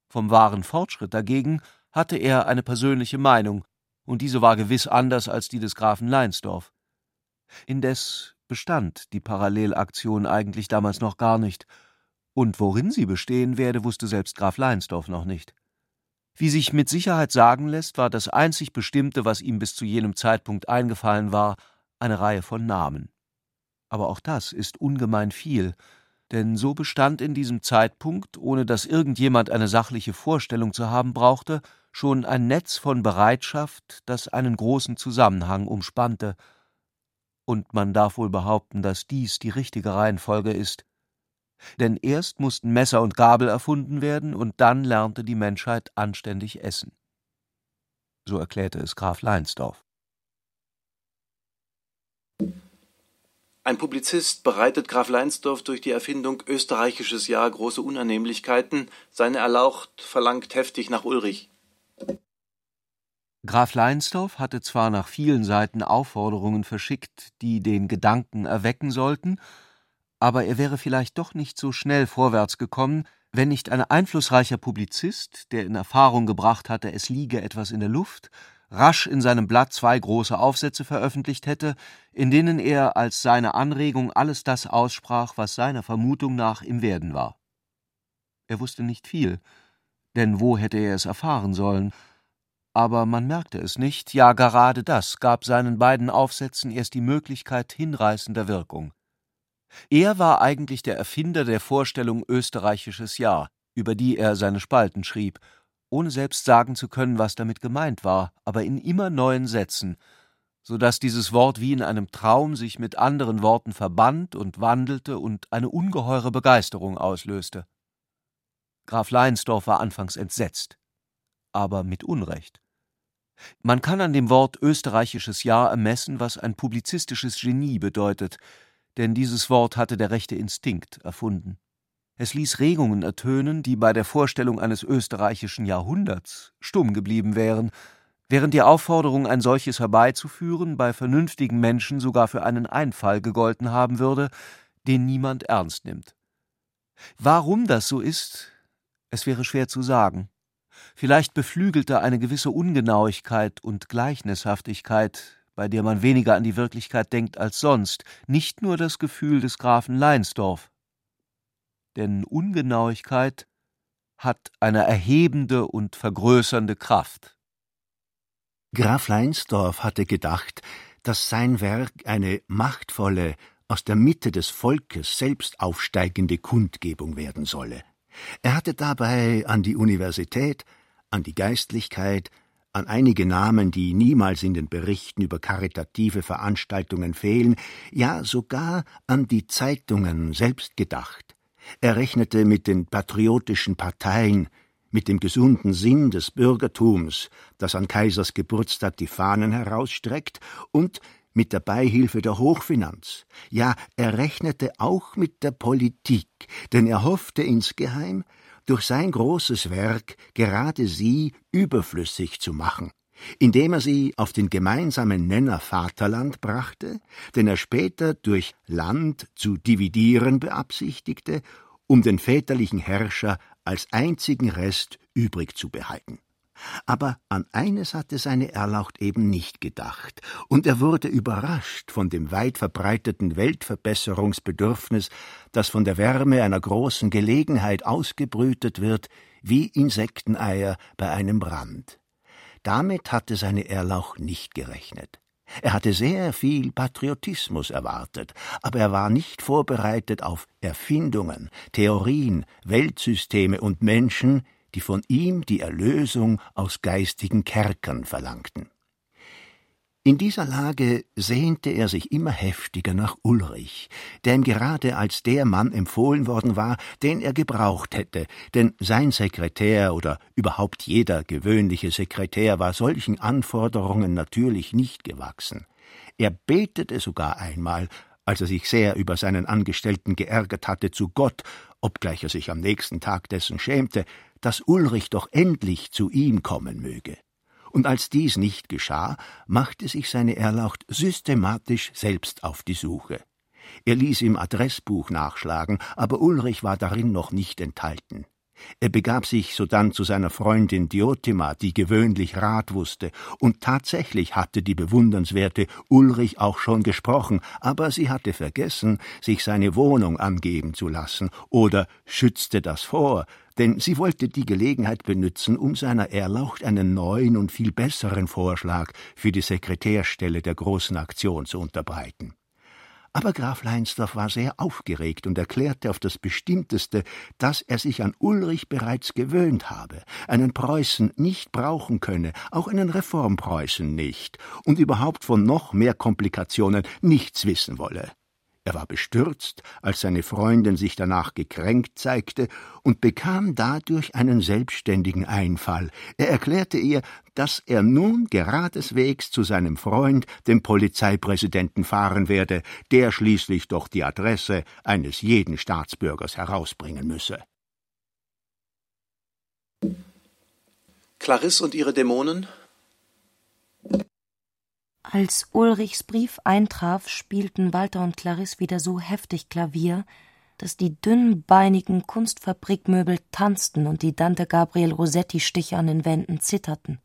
Vom wahren Fortschritt dagegen hatte er eine persönliche Meinung, und diese war gewiss anders als die des Grafen Leinsdorf. Indes bestand die Parallelaktion eigentlich damals noch gar nicht, und worin sie bestehen werde, wusste selbst Graf Leinsdorf noch nicht. Wie sich mit Sicherheit sagen lässt, war das einzig Bestimmte, was ihm bis zu jenem Zeitpunkt eingefallen war, eine Reihe von Namen. Aber auch das ist ungemein viel, denn so bestand in diesem Zeitpunkt, ohne dass irgendjemand eine sachliche Vorstellung zu haben brauchte, schon ein Netz von Bereitschaft, das einen großen Zusammenhang umspannte, und man darf wohl behaupten, dass dies die richtige Reihenfolge ist. Denn erst mussten Messer und Gabel erfunden werden, und dann lernte die Menschheit anständig essen. So erklärte es Graf Leinsdorf. Ein Publizist bereitet Graf Leinsdorf durch die Erfindung Österreichisches Jahr große Unannehmlichkeiten. Seine Erlaucht verlangt heftig nach Ulrich. Graf Leinsdorf hatte zwar nach vielen Seiten Aufforderungen verschickt, die den Gedanken erwecken sollten, aber er wäre vielleicht doch nicht so schnell vorwärts gekommen, wenn nicht ein einflussreicher Publizist, der in Erfahrung gebracht hatte, es liege etwas in der Luft, rasch in seinem Blatt zwei große Aufsätze veröffentlicht hätte, in denen er als seine Anregung alles das aussprach, was seiner Vermutung nach im Werden war. Er wusste nicht viel, denn wo hätte er es erfahren sollen? Aber man merkte es nicht, ja gerade das gab seinen beiden Aufsätzen erst die Möglichkeit hinreißender Wirkung. Er war eigentlich der Erfinder der Vorstellung österreichisches Jahr, über die er seine Spalten schrieb, ohne selbst sagen zu können, was damit gemeint war, aber in immer neuen Sätzen, so dass dieses Wort wie in einem Traum sich mit anderen Worten verband und wandelte und eine ungeheure Begeisterung auslöste. Graf Leinsdorf war anfangs entsetzt, aber mit Unrecht. Man kann an dem Wort österreichisches Jahr ermessen, was ein publizistisches Genie bedeutet, denn dieses Wort hatte der rechte Instinkt erfunden. Es ließ Regungen ertönen, die bei der Vorstellung eines österreichischen Jahrhunderts stumm geblieben wären, während die Aufforderung, ein solches herbeizuführen, bei vernünftigen Menschen sogar für einen Einfall gegolten haben würde, den niemand ernst nimmt. Warum das so ist, es wäre schwer zu sagen. Vielleicht beflügelte eine gewisse Ungenauigkeit und Gleichnishaftigkeit, bei der man weniger an die Wirklichkeit denkt als sonst, nicht nur das Gefühl des Grafen Leinsdorf. Denn Ungenauigkeit hat eine erhebende und vergrößernde Kraft. Graf Leinsdorf hatte gedacht, dass sein Werk eine machtvolle, aus der Mitte des Volkes selbst aufsteigende Kundgebung werden solle. Er hatte dabei an die Universität, an die Geistlichkeit, an einige Namen, die niemals in den Berichten über karitative Veranstaltungen fehlen, ja sogar an die Zeitungen selbst gedacht. Er rechnete mit den patriotischen Parteien, mit dem gesunden Sinn des Bürgertums, das an Kaisers Geburtstag die Fahnen herausstreckt, und mit der Beihilfe der Hochfinanz. Ja, er rechnete auch mit der Politik, denn er hoffte insgeheim, durch sein großes Werk gerade sie überflüssig zu machen, indem er sie auf den gemeinsamen Nenner Vaterland brachte, den er später durch Land zu dividieren beabsichtigte, um den väterlichen Herrscher als einzigen Rest übrig zu behalten. Aber an eines hatte seine Erlaucht eben nicht gedacht, und er wurde überrascht von dem weit verbreiteten Weltverbesserungsbedürfnis, das von der Wärme einer großen Gelegenheit ausgebrütet wird, wie Insekteneier bei einem Brand. Damit hatte seine Erlauch nicht gerechnet. Er hatte sehr viel Patriotismus erwartet, aber er war nicht vorbereitet auf Erfindungen, Theorien, Weltsysteme und Menschen, die von ihm die Erlösung aus geistigen Kerkern verlangten. In dieser Lage sehnte er sich immer heftiger nach Ulrich, der ihm gerade als der Mann empfohlen worden war, den er gebraucht hätte, denn sein Sekretär oder überhaupt jeder gewöhnliche Sekretär war solchen Anforderungen natürlich nicht gewachsen. Er betete sogar einmal, als er sich sehr über seinen Angestellten geärgert hatte, zu Gott, obgleich er sich am nächsten Tag dessen schämte, dass Ulrich doch endlich zu ihm kommen möge. Und als dies nicht geschah, machte sich seine Erlaucht systematisch selbst auf die Suche. Er ließ im Adressbuch nachschlagen, aber Ulrich war darin noch nicht enthalten. Er begab sich sodann zu seiner Freundin Diotima, die gewöhnlich Rat wusste, und tatsächlich hatte die bewundernswerte Ulrich auch schon gesprochen, aber sie hatte vergessen, sich seine Wohnung angeben zu lassen oder schützte das vor, denn sie wollte die Gelegenheit benützen, um seiner Erlaucht einen neuen und viel besseren Vorschlag für die Sekretärstelle der großen Aktion zu unterbreiten. Aber Graf Leinsdorf war sehr aufgeregt und erklärte auf das Bestimmteste, dass er sich an Ulrich bereits gewöhnt habe, einen Preußen nicht brauchen könne, auch einen Reformpreußen nicht, und überhaupt von noch mehr Komplikationen nichts wissen wolle. Er war bestürzt, als seine Freundin sich danach gekränkt zeigte und bekam dadurch einen selbstständigen Einfall. Er erklärte ihr, dass er nun geradeswegs zu seinem Freund, dem Polizeipräsidenten, fahren werde, der schließlich doch die Adresse eines jeden Staatsbürgers herausbringen müsse. Clarisse und ihre Dämonen als Ulrichs Brief eintraf, spielten Walter und Clarisse wieder so heftig Klavier, dass die dünnbeinigen Kunstfabrikmöbel tanzten und die Dante Gabriel Rossetti Stiche an den Wänden zitterten.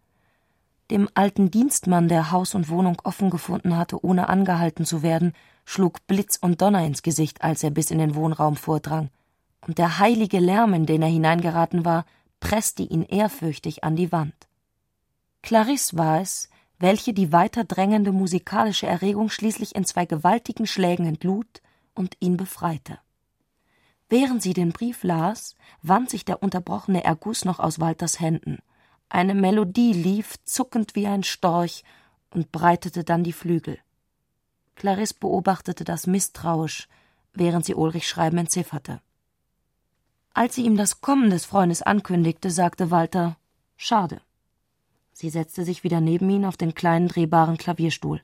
Dem alten Dienstmann, der Haus und Wohnung offen gefunden hatte, ohne angehalten zu werden, schlug Blitz und Donner ins Gesicht, als er bis in den Wohnraum vordrang, und der heilige Lärm, in den er hineingeraten war, presste ihn ehrfürchtig an die Wand. Clarisse war es, welche die weiter drängende musikalische Erregung schließlich in zwei gewaltigen Schlägen entlud und ihn befreite. Während sie den Brief las, wand sich der unterbrochene Erguss noch aus Walters Händen. Eine Melodie lief, zuckend wie ein Storch, und breitete dann die Flügel. Clarisse beobachtete das misstrauisch, während sie Ulrichs Schreiben entzifferte. Als sie ihm das Kommen des Freundes ankündigte, sagte Walter Schade. Sie setzte sich wieder neben ihn auf den kleinen drehbaren Klavierstuhl.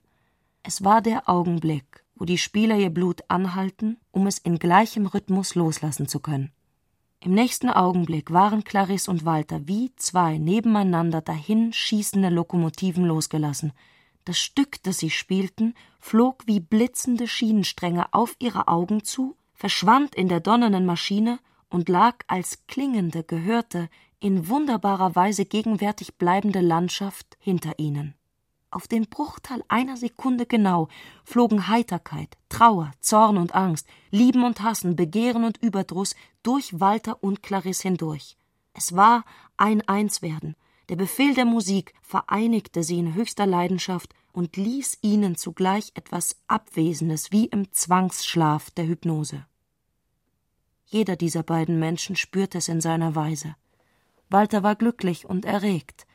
Es war der Augenblick, wo die Spieler ihr Blut anhalten, um es in gleichem Rhythmus loslassen zu können. Im nächsten Augenblick waren Clarisse und Walter wie zwei nebeneinander dahin schießende Lokomotiven losgelassen. Das Stück, das sie spielten, flog wie blitzende Schienenstränge auf ihre Augen zu, verschwand in der donnernden Maschine und lag als klingende, gehörte, in wunderbarer Weise gegenwärtig bleibende Landschaft hinter ihnen. Auf den Bruchteil einer Sekunde genau flogen Heiterkeit, Trauer, Zorn und Angst, Lieben und Hassen, Begehren und Überdruss durch Walter und Clarisse hindurch. Es war ein Einswerden. Der Befehl der Musik vereinigte sie in höchster Leidenschaft und ließ ihnen zugleich etwas Abwesendes wie im Zwangsschlaf der Hypnose. Jeder dieser beiden Menschen spürte es in seiner Weise. Walter war glücklich und erregt.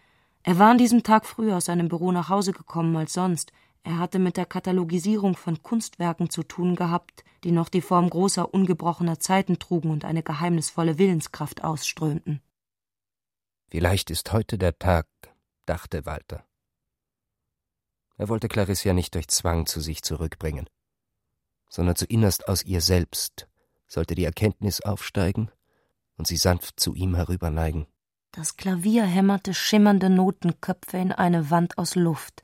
Er war an diesem Tag früher aus seinem Büro nach Hause gekommen als sonst. Er hatte mit der Katalogisierung von Kunstwerken zu tun gehabt, die noch die Form großer, ungebrochener Zeiten trugen und eine geheimnisvolle Willenskraft ausströmten. Vielleicht ist heute der Tag, dachte Walter. Er wollte Clarisse ja nicht durch Zwang zu sich zurückbringen, sondern zu innerst aus ihr selbst sollte die Erkenntnis aufsteigen und sie sanft zu ihm herüberneigen. Das Klavier hämmerte schimmernde Notenköpfe in eine Wand aus Luft.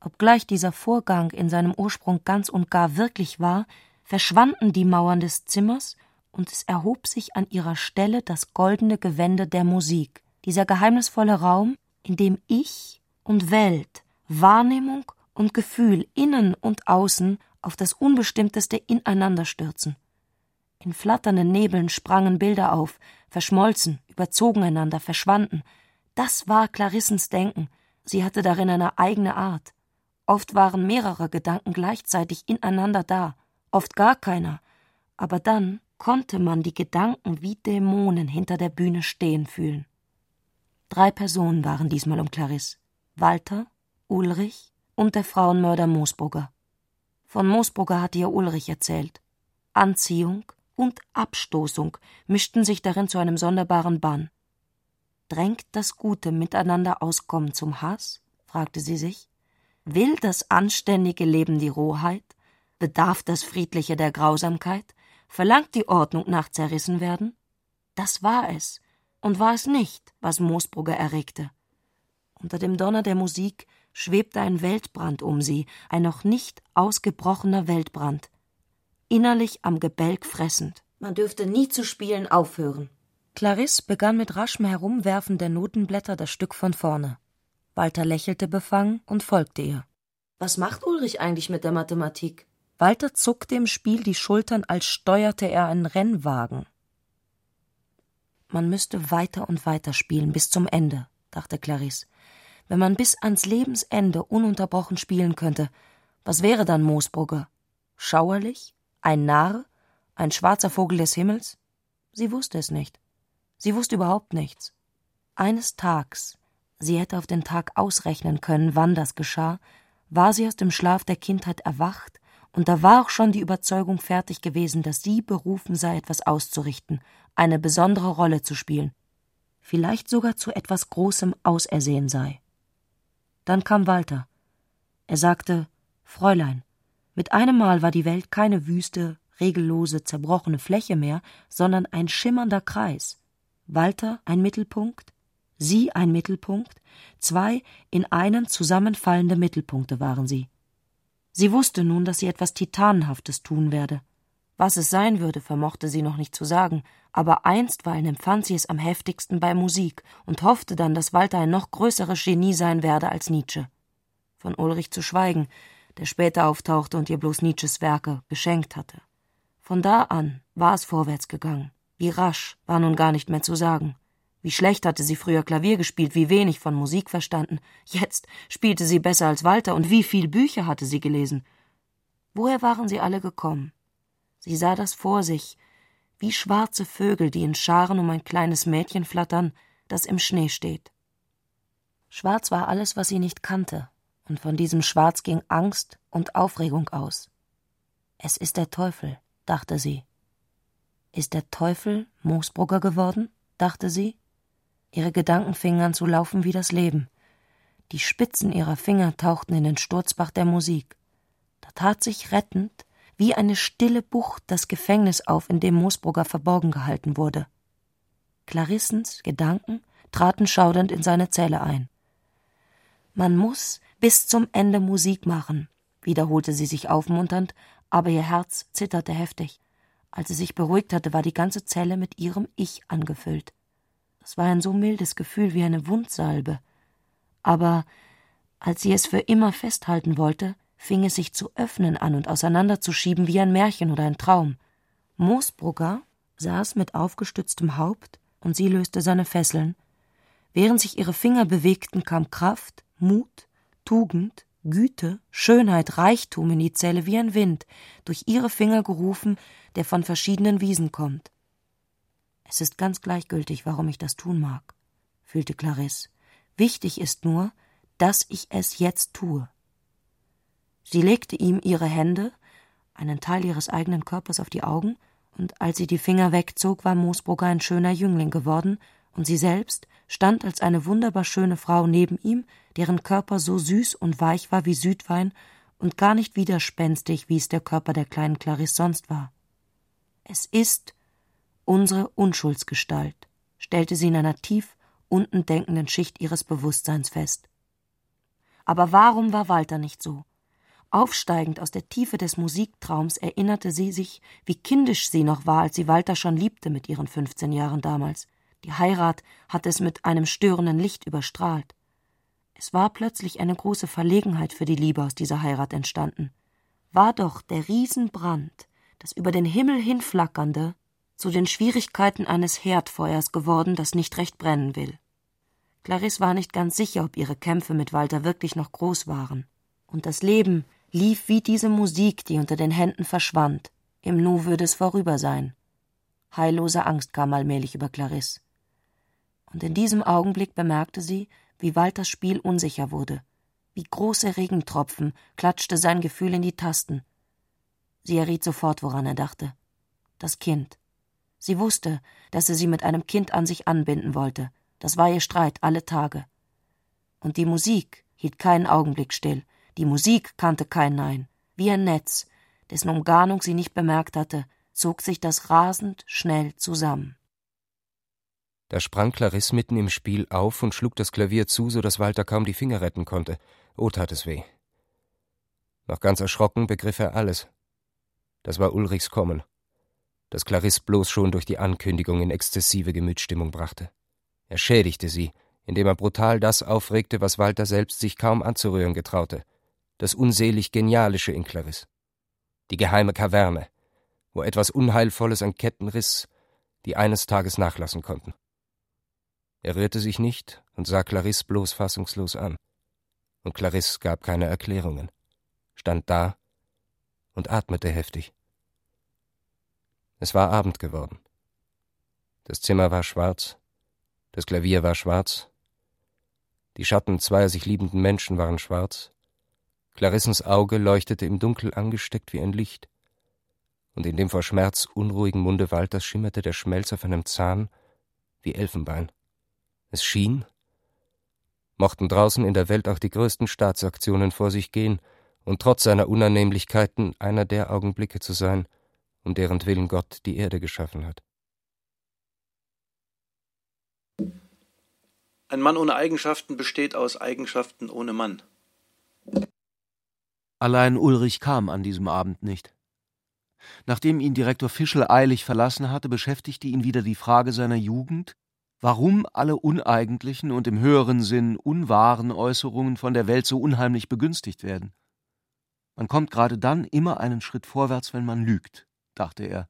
Obgleich dieser Vorgang in seinem Ursprung ganz und gar wirklich war, verschwanden die Mauern des Zimmers und es erhob sich an ihrer Stelle das goldene Gewände der Musik, dieser geheimnisvolle Raum, in dem Ich und Welt, Wahrnehmung und Gefühl innen und außen auf das Unbestimmteste ineinander stürzen. In flatternden Nebeln sprangen Bilder auf, verschmolzen, überzogen einander, verschwanden. Das war Clarissens Denken. Sie hatte darin eine eigene Art. Oft waren mehrere Gedanken gleichzeitig ineinander da, oft gar keiner. Aber dann konnte man die Gedanken wie Dämonen hinter der Bühne stehen fühlen. Drei Personen waren diesmal um Clarisse. Walter, Ulrich und der Frauenmörder Moosbrugger. Von Moosbrugger hatte ihr Ulrich erzählt. Anziehung, und Abstoßung mischten sich darin zu einem sonderbaren Bann. Drängt das gute Miteinander Auskommen zum Hass? fragte sie sich. Will das anständige Leben die Rohheit? Bedarf das Friedliche der Grausamkeit? Verlangt die Ordnung nach zerrissen werden? Das war es, und war es nicht, was Moosbrugger erregte. Unter dem Donner der Musik schwebte ein Weltbrand um sie, ein noch nicht ausgebrochener Weltbrand, innerlich am Gebälk fressend. Man dürfte nie zu spielen aufhören. Clarisse begann mit raschem Herumwerfen der Notenblätter das Stück von vorne. Walter lächelte befangen und folgte ihr. Was macht Ulrich eigentlich mit der Mathematik? Walter zuckte im Spiel die Schultern, als steuerte er einen Rennwagen. Man müsste weiter und weiter spielen bis zum Ende, dachte Clarisse. Wenn man bis ans Lebensende ununterbrochen spielen könnte, was wäre dann Moosbrugger? Schauerlich? Ein Narr? Ein schwarzer Vogel des Himmels? Sie wusste es nicht. Sie wusste überhaupt nichts. Eines Tags, sie hätte auf den Tag ausrechnen können, wann das geschah, war sie aus dem Schlaf der Kindheit erwacht, und da war auch schon die Überzeugung fertig gewesen, dass sie berufen sei, etwas auszurichten, eine besondere Rolle zu spielen, vielleicht sogar zu etwas Großem ausersehen sei. Dann kam Walter. Er sagte Fräulein, mit einem Mal war die Welt keine wüste, regellose, zerbrochene Fläche mehr, sondern ein schimmernder Kreis. Walter ein Mittelpunkt, sie ein Mittelpunkt, zwei in einen zusammenfallende Mittelpunkte waren sie. Sie wusste nun, dass sie etwas Titanenhaftes tun werde. Was es sein würde, vermochte sie noch nicht zu sagen, aber einstweilen empfand sie es am heftigsten bei Musik und hoffte dann, dass Walter ein noch größeres Genie sein werde als Nietzsche. Von Ulrich zu schweigen, der später auftauchte und ihr bloß Nietzsches Werke geschenkt hatte. Von da an war es vorwärts gegangen. Wie rasch war nun gar nicht mehr zu sagen. Wie schlecht hatte sie früher Klavier gespielt, wie wenig von Musik verstanden. Jetzt spielte sie besser als Walter und wie viel Bücher hatte sie gelesen. Woher waren sie alle gekommen? Sie sah das vor sich, wie schwarze Vögel, die in Scharen um ein kleines Mädchen flattern, das im Schnee steht. Schwarz war alles, was sie nicht kannte, und von diesem Schwarz ging Angst und Aufregung aus. Es ist der Teufel, dachte sie. Ist der Teufel Moosbrugger geworden? dachte sie. Ihre Gedanken fingen an zu laufen wie das Leben. Die Spitzen ihrer Finger tauchten in den Sturzbach der Musik. Da tat sich rettend, wie eine stille Bucht, das Gefängnis auf, in dem Moosbrugger verborgen gehalten wurde. Clarissens Gedanken traten schaudernd in seine Zelle ein. Man muss bis zum Ende Musik machen, wiederholte sie sich aufmunternd, aber ihr Herz zitterte heftig. Als sie sich beruhigt hatte, war die ganze Zelle mit ihrem Ich angefüllt. Es war ein so mildes Gefühl wie eine Wundsalbe. Aber als sie es für immer festhalten wollte, fing es sich zu öffnen an und auseinanderzuschieben wie ein Märchen oder ein Traum. Moosbrugger saß mit aufgestütztem Haupt und sie löste seine Fesseln. Während sich ihre Finger bewegten, kam Kraft, Mut, Tugend, Güte, Schönheit, Reichtum in die Zelle wie ein Wind, durch ihre Finger gerufen, der von verschiedenen Wiesen kommt. Es ist ganz gleichgültig, warum ich das tun mag, fühlte Clarisse. Wichtig ist nur, dass ich es jetzt tue. Sie legte ihm ihre Hände, einen Teil ihres eigenen Körpers auf die Augen, und als sie die Finger wegzog, war Moosbrugger ein schöner Jüngling geworden, und sie selbst stand als eine wunderbar schöne Frau neben ihm, deren Körper so süß und weich war wie Südwein und gar nicht widerspenstig, wie es der Körper der kleinen Clarisse sonst war. Es ist unsere Unschuldsgestalt, stellte sie in einer tief unten denkenden Schicht ihres Bewusstseins fest. Aber warum war Walter nicht so? Aufsteigend aus der Tiefe des Musiktraums erinnerte sie sich, wie kindisch sie noch war, als sie Walter schon liebte mit ihren fünfzehn Jahren damals. Die Heirat hatte es mit einem störenden Licht überstrahlt. Es war plötzlich eine große Verlegenheit für die Liebe aus dieser Heirat entstanden. War doch der Riesenbrand, das über den Himmel hinflackernde, zu den Schwierigkeiten eines Herdfeuers geworden, das nicht recht brennen will. Clarisse war nicht ganz sicher, ob ihre Kämpfe mit Walter wirklich noch groß waren. Und das Leben lief wie diese Musik, die unter den Händen verschwand. Im Nu würde es vorüber sein. Heillose Angst kam allmählich über Clarisse. Und in diesem Augenblick bemerkte sie, wie Walters Spiel unsicher wurde. Wie große Regentropfen klatschte sein Gefühl in die Tasten. Sie erriet sofort, woran er dachte. Das Kind. Sie wusste, dass er sie mit einem Kind an sich anbinden wollte. Das war ihr Streit alle Tage. Und die Musik hielt keinen Augenblick still. Die Musik kannte kein Nein. Wie ein Netz, dessen Umgarnung sie nicht bemerkt hatte, zog sich das rasend schnell zusammen. Da sprang Clarisse mitten im Spiel auf und schlug das Klavier zu, so dass Walter kaum die Finger retten konnte. Oh, tat es weh. Noch ganz erschrocken begriff er alles. Das war Ulrichs Kommen, das Clarisse bloß schon durch die Ankündigung in exzessive Gemütsstimmung brachte. Er schädigte sie, indem er brutal das aufregte, was Walter selbst sich kaum anzurühren getraute das unselig Genialische in Clarisse. Die geheime Kaverne, wo etwas Unheilvolles an Ketten riss, die eines Tages nachlassen konnten. Er rührte sich nicht und sah Clarisse bloß fassungslos an. Und Clarisse gab keine Erklärungen, stand da und atmete heftig. Es war Abend geworden. Das Zimmer war schwarz, das Klavier war schwarz, die Schatten zweier sich liebenden Menschen waren schwarz, Clarissens Auge leuchtete im Dunkel angesteckt wie ein Licht, und in dem vor Schmerz unruhigen Munde Walters schimmerte der Schmelz auf einem Zahn wie Elfenbein. Es schien, mochten draußen in der Welt auch die größten Staatsaktionen vor sich gehen, und trotz seiner Unannehmlichkeiten einer der Augenblicke zu sein, um deren Willen Gott die Erde geschaffen hat. Ein Mann ohne Eigenschaften besteht aus Eigenschaften ohne Mann. Allein Ulrich kam an diesem Abend nicht. Nachdem ihn Direktor Fischel eilig verlassen hatte, beschäftigte ihn wieder die Frage seiner Jugend, warum alle uneigentlichen und im höheren Sinn unwahren Äußerungen von der Welt so unheimlich begünstigt werden. Man kommt gerade dann immer einen Schritt vorwärts, wenn man lügt, dachte er.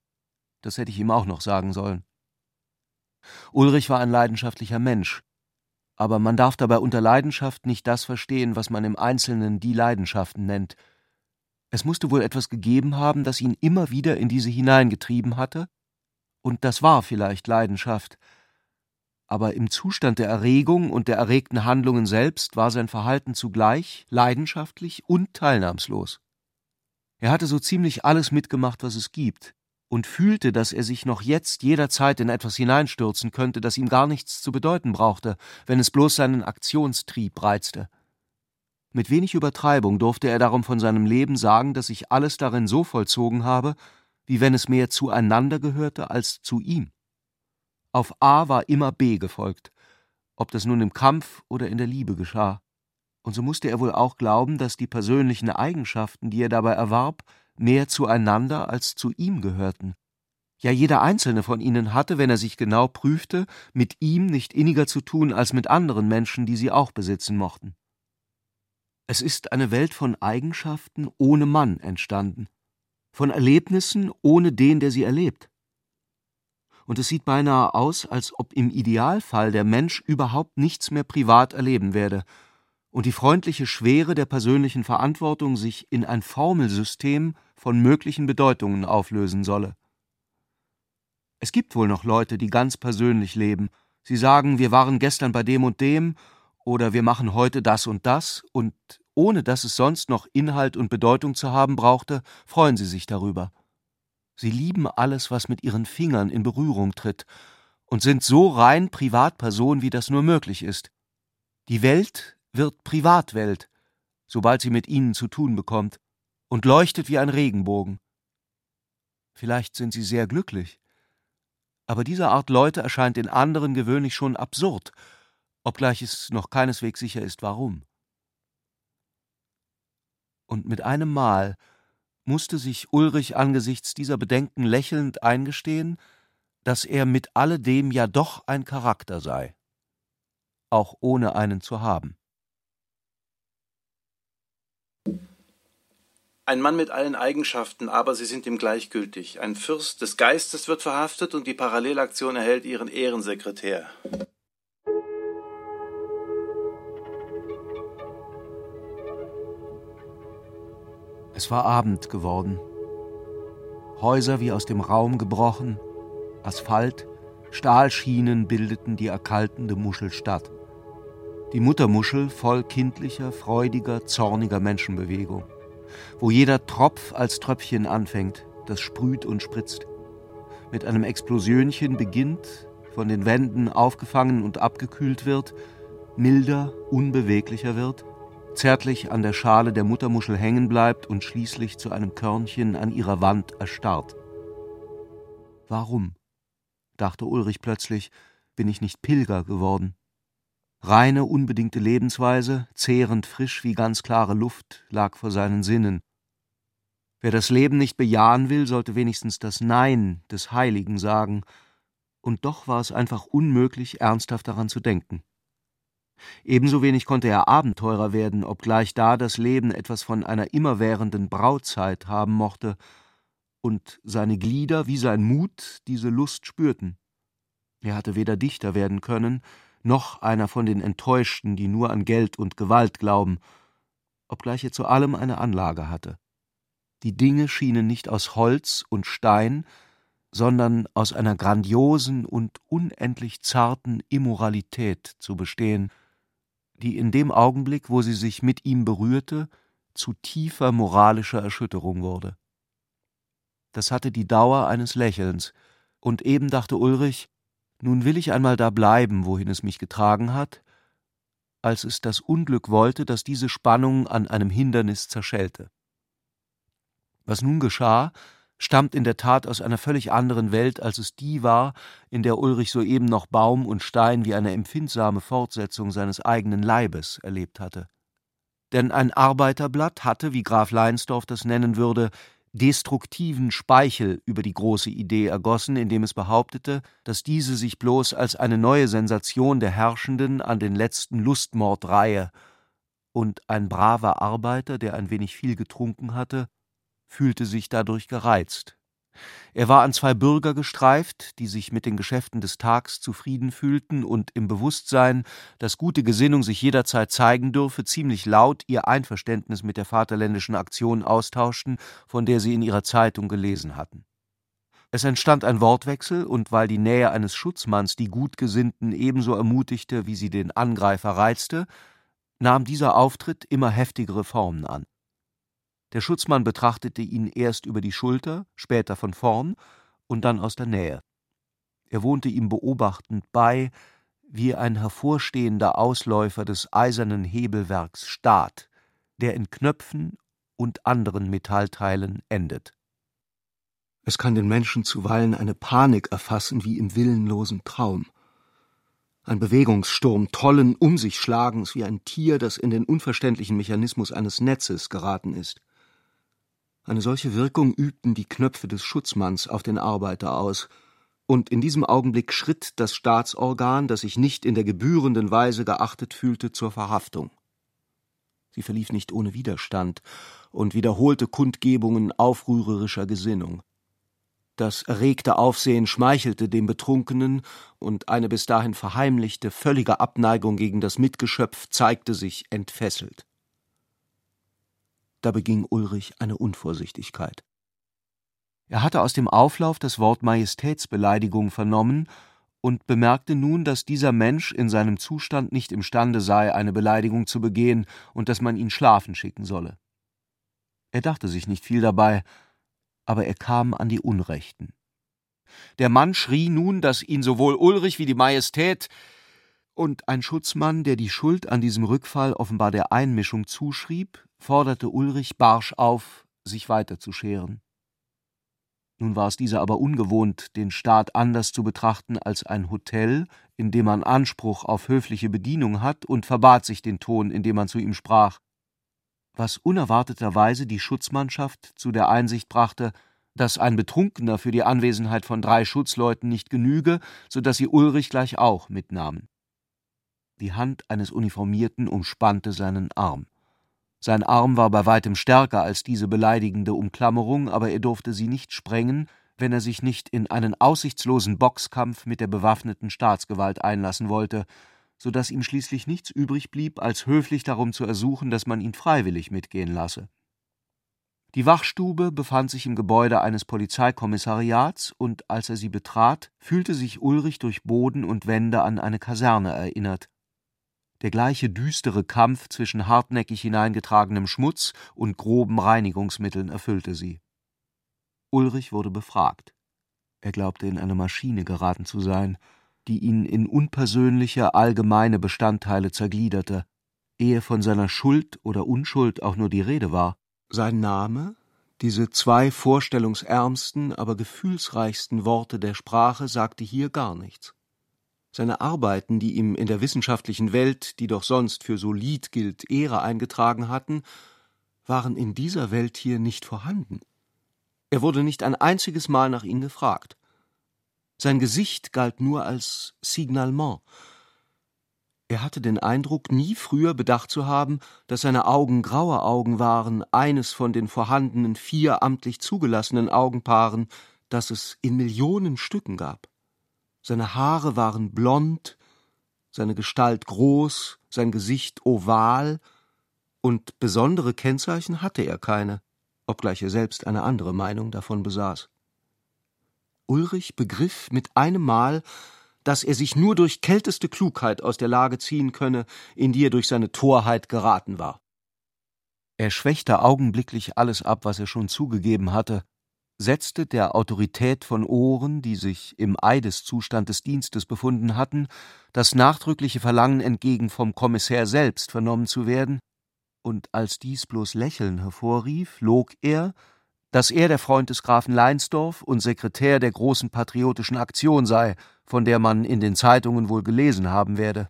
Das hätte ich ihm auch noch sagen sollen. Ulrich war ein leidenschaftlicher Mensch, aber man darf dabei unter Leidenschaft nicht das verstehen, was man im Einzelnen die Leidenschaften nennt. Es musste wohl etwas gegeben haben, das ihn immer wieder in diese hineingetrieben hatte, und das war vielleicht Leidenschaft, aber im Zustand der Erregung und der erregten Handlungen selbst war sein Verhalten zugleich leidenschaftlich und teilnahmslos. Er hatte so ziemlich alles mitgemacht, was es gibt, und fühlte, dass er sich noch jetzt jederzeit in etwas hineinstürzen könnte, das ihm gar nichts zu bedeuten brauchte, wenn es bloß seinen Aktionstrieb reizte. Mit wenig Übertreibung durfte er darum von seinem Leben sagen, dass sich alles darin so vollzogen habe, wie wenn es mehr zueinander gehörte als zu ihm. Auf A war immer B gefolgt, ob das nun im Kampf oder in der Liebe geschah. Und so musste er wohl auch glauben, dass die persönlichen Eigenschaften, die er dabei erwarb, mehr zueinander als zu ihm gehörten. Ja, jeder einzelne von ihnen hatte, wenn er sich genau prüfte, mit ihm nicht inniger zu tun als mit anderen Menschen, die sie auch besitzen mochten. Es ist eine Welt von Eigenschaften ohne Mann entstanden, von Erlebnissen ohne den, der sie erlebt. Und es sieht beinahe aus, als ob im Idealfall der Mensch überhaupt nichts mehr privat erleben werde und die freundliche Schwere der persönlichen Verantwortung sich in ein Formelsystem von möglichen Bedeutungen auflösen solle. Es gibt wohl noch Leute, die ganz persönlich leben. Sie sagen, wir waren gestern bei dem und dem oder wir machen heute das und das und ohne dass es sonst noch Inhalt und Bedeutung zu haben brauchte, freuen sie sich darüber. Sie lieben alles, was mit ihren Fingern in Berührung tritt, und sind so rein Privatperson, wie das nur möglich ist. Die Welt wird Privatwelt, sobald sie mit ihnen zu tun bekommt, und leuchtet wie ein Regenbogen. Vielleicht sind sie sehr glücklich, aber diese Art Leute erscheint den anderen gewöhnlich schon absurd, obgleich es noch keineswegs sicher ist, warum und mit einem Mal musste sich Ulrich angesichts dieser Bedenken lächelnd eingestehen, dass er mit alledem ja doch ein Charakter sei, auch ohne einen zu haben. Ein Mann mit allen Eigenschaften, aber sie sind ihm gleichgültig. Ein Fürst des Geistes wird verhaftet und die Parallelaktion erhält ihren Ehrensekretär. Es war Abend geworden. Häuser wie aus dem Raum gebrochen, Asphalt, Stahlschienen bildeten die erkaltende Muschelstadt. Die Muttermuschel voll kindlicher, freudiger, zorniger Menschenbewegung, wo jeder Tropf als Tröpfchen anfängt, das sprüht und spritzt. Mit einem Explosionchen beginnt, von den Wänden aufgefangen und abgekühlt wird, milder, unbeweglicher wird, zärtlich an der Schale der Muttermuschel hängen bleibt und schließlich zu einem Körnchen an ihrer Wand erstarrt. Warum, dachte Ulrich plötzlich, bin ich nicht Pilger geworden? Reine, unbedingte Lebensweise, zehrend frisch wie ganz klare Luft, lag vor seinen Sinnen. Wer das Leben nicht bejahen will, sollte wenigstens das Nein des Heiligen sagen, und doch war es einfach unmöglich, ernsthaft daran zu denken. Ebenso wenig konnte er Abenteurer werden, obgleich da das Leben etwas von einer immerwährenden Brautzeit haben mochte und seine Glieder wie sein Mut diese Lust spürten. Er hatte weder Dichter werden können, noch einer von den Enttäuschten, die nur an Geld und Gewalt glauben, obgleich er zu allem eine Anlage hatte. Die Dinge schienen nicht aus Holz und Stein, sondern aus einer grandiosen und unendlich zarten Immoralität zu bestehen, die in dem Augenblick, wo sie sich mit ihm berührte, zu tiefer moralischer Erschütterung wurde. Das hatte die Dauer eines Lächelns, und eben dachte Ulrich, nun will ich einmal da bleiben, wohin es mich getragen hat, als es das Unglück wollte, dass diese Spannung an einem Hindernis zerschellte. Was nun geschah, stammt in der Tat aus einer völlig anderen Welt, als es die war, in der Ulrich soeben noch Baum und Stein wie eine empfindsame Fortsetzung seines eigenen Leibes erlebt hatte. Denn ein Arbeiterblatt hatte, wie Graf Leinsdorf das nennen würde, destruktiven Speichel über die große Idee ergossen, indem es behauptete, dass diese sich bloß als eine neue Sensation der Herrschenden an den letzten Lustmord reihe, und ein braver Arbeiter, der ein wenig viel getrunken hatte, fühlte sich dadurch gereizt. Er war an zwei Bürger gestreift, die sich mit den Geschäften des Tags zufrieden fühlten und im Bewusstsein, dass gute Gesinnung sich jederzeit zeigen dürfe, ziemlich laut ihr Einverständnis mit der vaterländischen Aktion austauschten, von der sie in ihrer Zeitung gelesen hatten. Es entstand ein Wortwechsel, und weil die Nähe eines Schutzmanns die Gutgesinnten ebenso ermutigte, wie sie den Angreifer reizte, nahm dieser Auftritt immer heftigere Formen an. Der Schutzmann betrachtete ihn erst über die Schulter, später von vorn und dann aus der Nähe. Er wohnte ihm beobachtend bei, wie ein hervorstehender Ausläufer des eisernen Hebelwerks Staat der in Knöpfen und anderen Metallteilen endet. Es kann den Menschen zuweilen eine Panik erfassen wie im willenlosen Traum. Ein Bewegungssturm tollen um sich schlagens wie ein Tier, das in den unverständlichen Mechanismus eines Netzes geraten ist. Eine solche Wirkung übten die Knöpfe des Schutzmanns auf den Arbeiter aus, und in diesem Augenblick schritt das Staatsorgan, das sich nicht in der gebührenden Weise geachtet fühlte, zur Verhaftung. Sie verlief nicht ohne Widerstand und wiederholte Kundgebungen aufrührerischer Gesinnung. Das erregte Aufsehen schmeichelte dem Betrunkenen, und eine bis dahin verheimlichte, völlige Abneigung gegen das Mitgeschöpf zeigte sich entfesselt. Da beging Ulrich eine Unvorsichtigkeit. Er hatte aus dem Auflauf das Wort Majestätsbeleidigung vernommen und bemerkte nun, dass dieser Mensch in seinem Zustand nicht imstande sei, eine Beleidigung zu begehen und dass man ihn schlafen schicken solle. Er dachte sich nicht viel dabei, aber er kam an die Unrechten. Der Mann schrie nun, dass ihn sowohl Ulrich wie die Majestät und ein Schutzmann, der die Schuld an diesem Rückfall offenbar der Einmischung zuschrieb, forderte Ulrich barsch auf, sich weiterzuscheren. Nun war es dieser aber ungewohnt, den Staat anders zu betrachten als ein Hotel, in dem man Anspruch auf höfliche Bedienung hat, und verbat sich den Ton, in dem man zu ihm sprach was unerwarteterweise die Schutzmannschaft zu der Einsicht brachte, dass ein Betrunkener für die Anwesenheit von drei Schutzleuten nicht genüge, so dass sie Ulrich gleich auch mitnahmen. Die Hand eines Uniformierten umspannte seinen Arm. Sein Arm war bei weitem stärker als diese beleidigende Umklammerung, aber er durfte sie nicht sprengen, wenn er sich nicht in einen aussichtslosen Boxkampf mit der bewaffneten Staatsgewalt einlassen wollte, so dass ihm schließlich nichts übrig blieb, als höflich darum zu ersuchen, dass man ihn freiwillig mitgehen lasse. Die Wachstube befand sich im Gebäude eines Polizeikommissariats, und als er sie betrat, fühlte sich Ulrich durch Boden und Wände an eine Kaserne erinnert. Der gleiche düstere Kampf zwischen hartnäckig hineingetragenem Schmutz und groben Reinigungsmitteln erfüllte sie. Ulrich wurde befragt. Er glaubte, in eine Maschine geraten zu sein, die ihn in unpersönliche, allgemeine Bestandteile zergliederte, ehe von seiner Schuld oder Unschuld auch nur die Rede war. Sein Name, diese zwei vorstellungsärmsten, aber gefühlsreichsten Worte der Sprache, sagte hier gar nichts. Seine Arbeiten, die ihm in der wissenschaftlichen Welt, die doch sonst für solid gilt, Ehre eingetragen hatten, waren in dieser Welt hier nicht vorhanden. Er wurde nicht ein einziges Mal nach ihnen gefragt. Sein Gesicht galt nur als Signalement. Er hatte den Eindruck, nie früher bedacht zu haben, dass seine Augen graue Augen waren, eines von den vorhandenen vier amtlich zugelassenen Augenpaaren, das es in Millionen Stücken gab. Seine Haare waren blond, seine Gestalt groß, sein Gesicht oval, und besondere Kennzeichen hatte er keine, obgleich er selbst eine andere Meinung davon besaß. Ulrich begriff mit einem Mal, dass er sich nur durch kälteste Klugheit aus der Lage ziehen könne, in die er durch seine Torheit geraten war. Er schwächte augenblicklich alles ab, was er schon zugegeben hatte, setzte der Autorität von Ohren, die sich im Eideszustand des Dienstes befunden hatten, das nachdrückliche Verlangen entgegen, vom Kommissär selbst vernommen zu werden, und als dies bloß Lächeln hervorrief, log er, dass er der Freund des Grafen Leinsdorf und Sekretär der großen patriotischen Aktion sei, von der man in den Zeitungen wohl gelesen haben werde.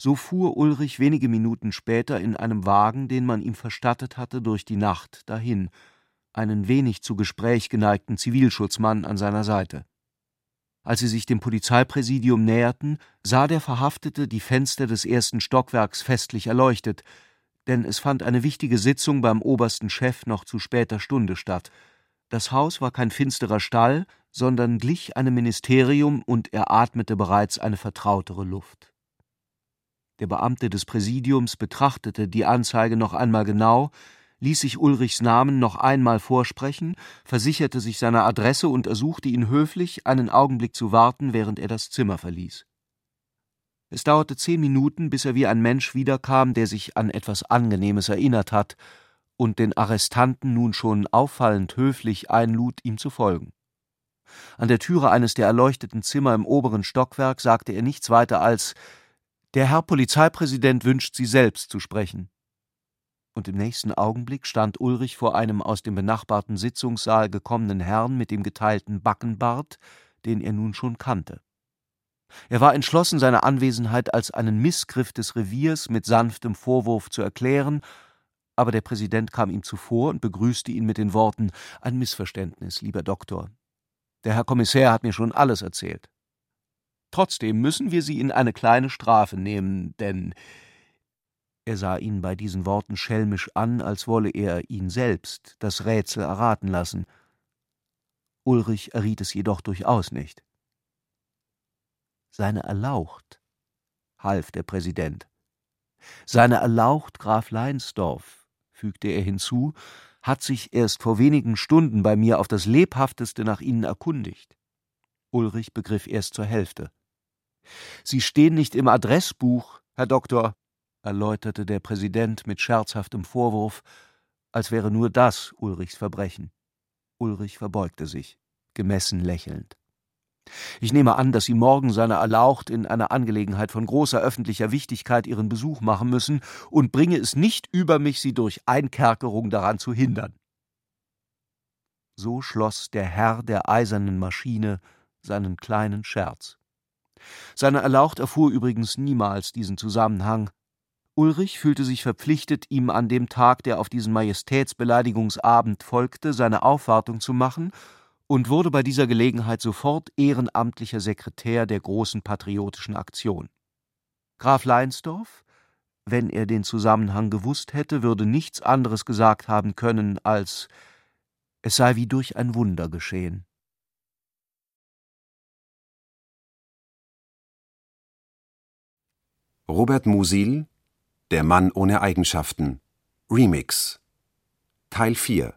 So fuhr Ulrich wenige Minuten später in einem Wagen, den man ihm verstattet hatte, durch die Nacht dahin, einen wenig zu Gespräch geneigten Zivilschutzmann an seiner Seite. Als sie sich dem Polizeipräsidium näherten, sah der Verhaftete die Fenster des ersten Stockwerks festlich erleuchtet, denn es fand eine wichtige Sitzung beim obersten Chef noch zu später Stunde statt. Das Haus war kein finsterer Stall, sondern glich einem Ministerium und er atmete bereits eine vertrautere Luft. Der Beamte des Präsidiums betrachtete die Anzeige noch einmal genau, ließ sich Ulrichs Namen noch einmal vorsprechen, versicherte sich seiner Adresse und ersuchte ihn höflich, einen Augenblick zu warten, während er das Zimmer verließ. Es dauerte zehn Minuten, bis er wie ein Mensch wiederkam, der sich an etwas Angenehmes erinnert hat und den Arrestanten nun schon auffallend höflich einlud, ihm zu folgen. An der Türe eines der erleuchteten Zimmer im oberen Stockwerk sagte er nichts weiter als Der Herr Polizeipräsident wünscht Sie selbst zu sprechen. Und im nächsten Augenblick stand Ulrich vor einem aus dem benachbarten Sitzungssaal gekommenen Herrn mit dem geteilten Backenbart, den er nun schon kannte. Er war entschlossen, seine Anwesenheit als einen Missgriff des Reviers mit sanftem Vorwurf zu erklären, aber der Präsident kam ihm zuvor und begrüßte ihn mit den Worten Ein Missverständnis, lieber Doktor. Der Herr Kommissär hat mir schon alles erzählt. Trotzdem müssen wir Sie in eine kleine Strafe nehmen, denn er sah ihn bei diesen Worten schelmisch an, als wolle er ihn selbst das Rätsel erraten lassen. Ulrich erriet es jedoch durchaus nicht. Seine Erlaucht, half der Präsident. Seine Erlaucht Graf Leinsdorf, fügte er hinzu, hat sich erst vor wenigen Stunden bei mir auf das lebhafteste nach Ihnen erkundigt. Ulrich begriff erst zur Hälfte. Sie stehen nicht im Adressbuch, Herr Doktor, erläuterte der Präsident mit scherzhaftem Vorwurf, als wäre nur das Ulrichs Verbrechen. Ulrich verbeugte sich, gemessen lächelnd. Ich nehme an, dass Sie morgen seiner Erlaucht in einer Angelegenheit von großer öffentlicher Wichtigkeit Ihren Besuch machen müssen und bringe es nicht über mich, Sie durch Einkerkerung daran zu hindern. So schloss der Herr der eisernen Maschine seinen kleinen Scherz. Seine Erlaucht erfuhr übrigens niemals diesen Zusammenhang. Ulrich fühlte sich verpflichtet, ihm an dem Tag, der auf diesen Majestätsbeleidigungsabend folgte, seine Aufwartung zu machen und wurde bei dieser Gelegenheit sofort ehrenamtlicher Sekretär der großen patriotischen Aktion. Graf Leinsdorf, wenn er den Zusammenhang gewusst hätte, würde nichts anderes gesagt haben können, als es sei wie durch ein Wunder geschehen. Robert Musil Der Mann ohne Eigenschaften Remix Teil 4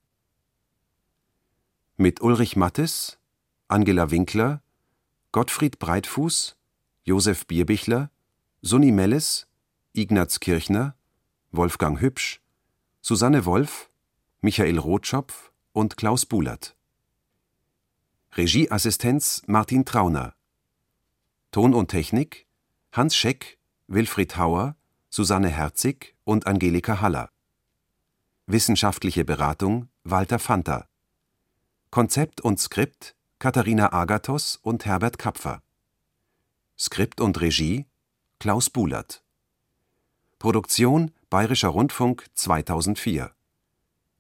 mit Ulrich Mattes, Angela Winkler, Gottfried Breitfuß, Josef Bierbichler, Sunni Melles, Ignaz Kirchner, Wolfgang Hübsch, Susanne Wolf, Michael Rotschopf und Klaus Bulert. Regieassistenz Martin Trauner. Ton und Technik Hans Scheck, Wilfried Hauer, Susanne Herzig und Angelika Haller. Wissenschaftliche Beratung Walter Fanta. Konzept und Skript Katharina Agathos und Herbert Kapfer. Skript und Regie Klaus Bulert. Produktion Bayerischer Rundfunk 2004.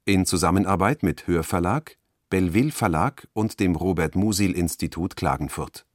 In Zusammenarbeit mit Hörverlag, Belleville Verlag und dem Robert Musil Institut Klagenfurt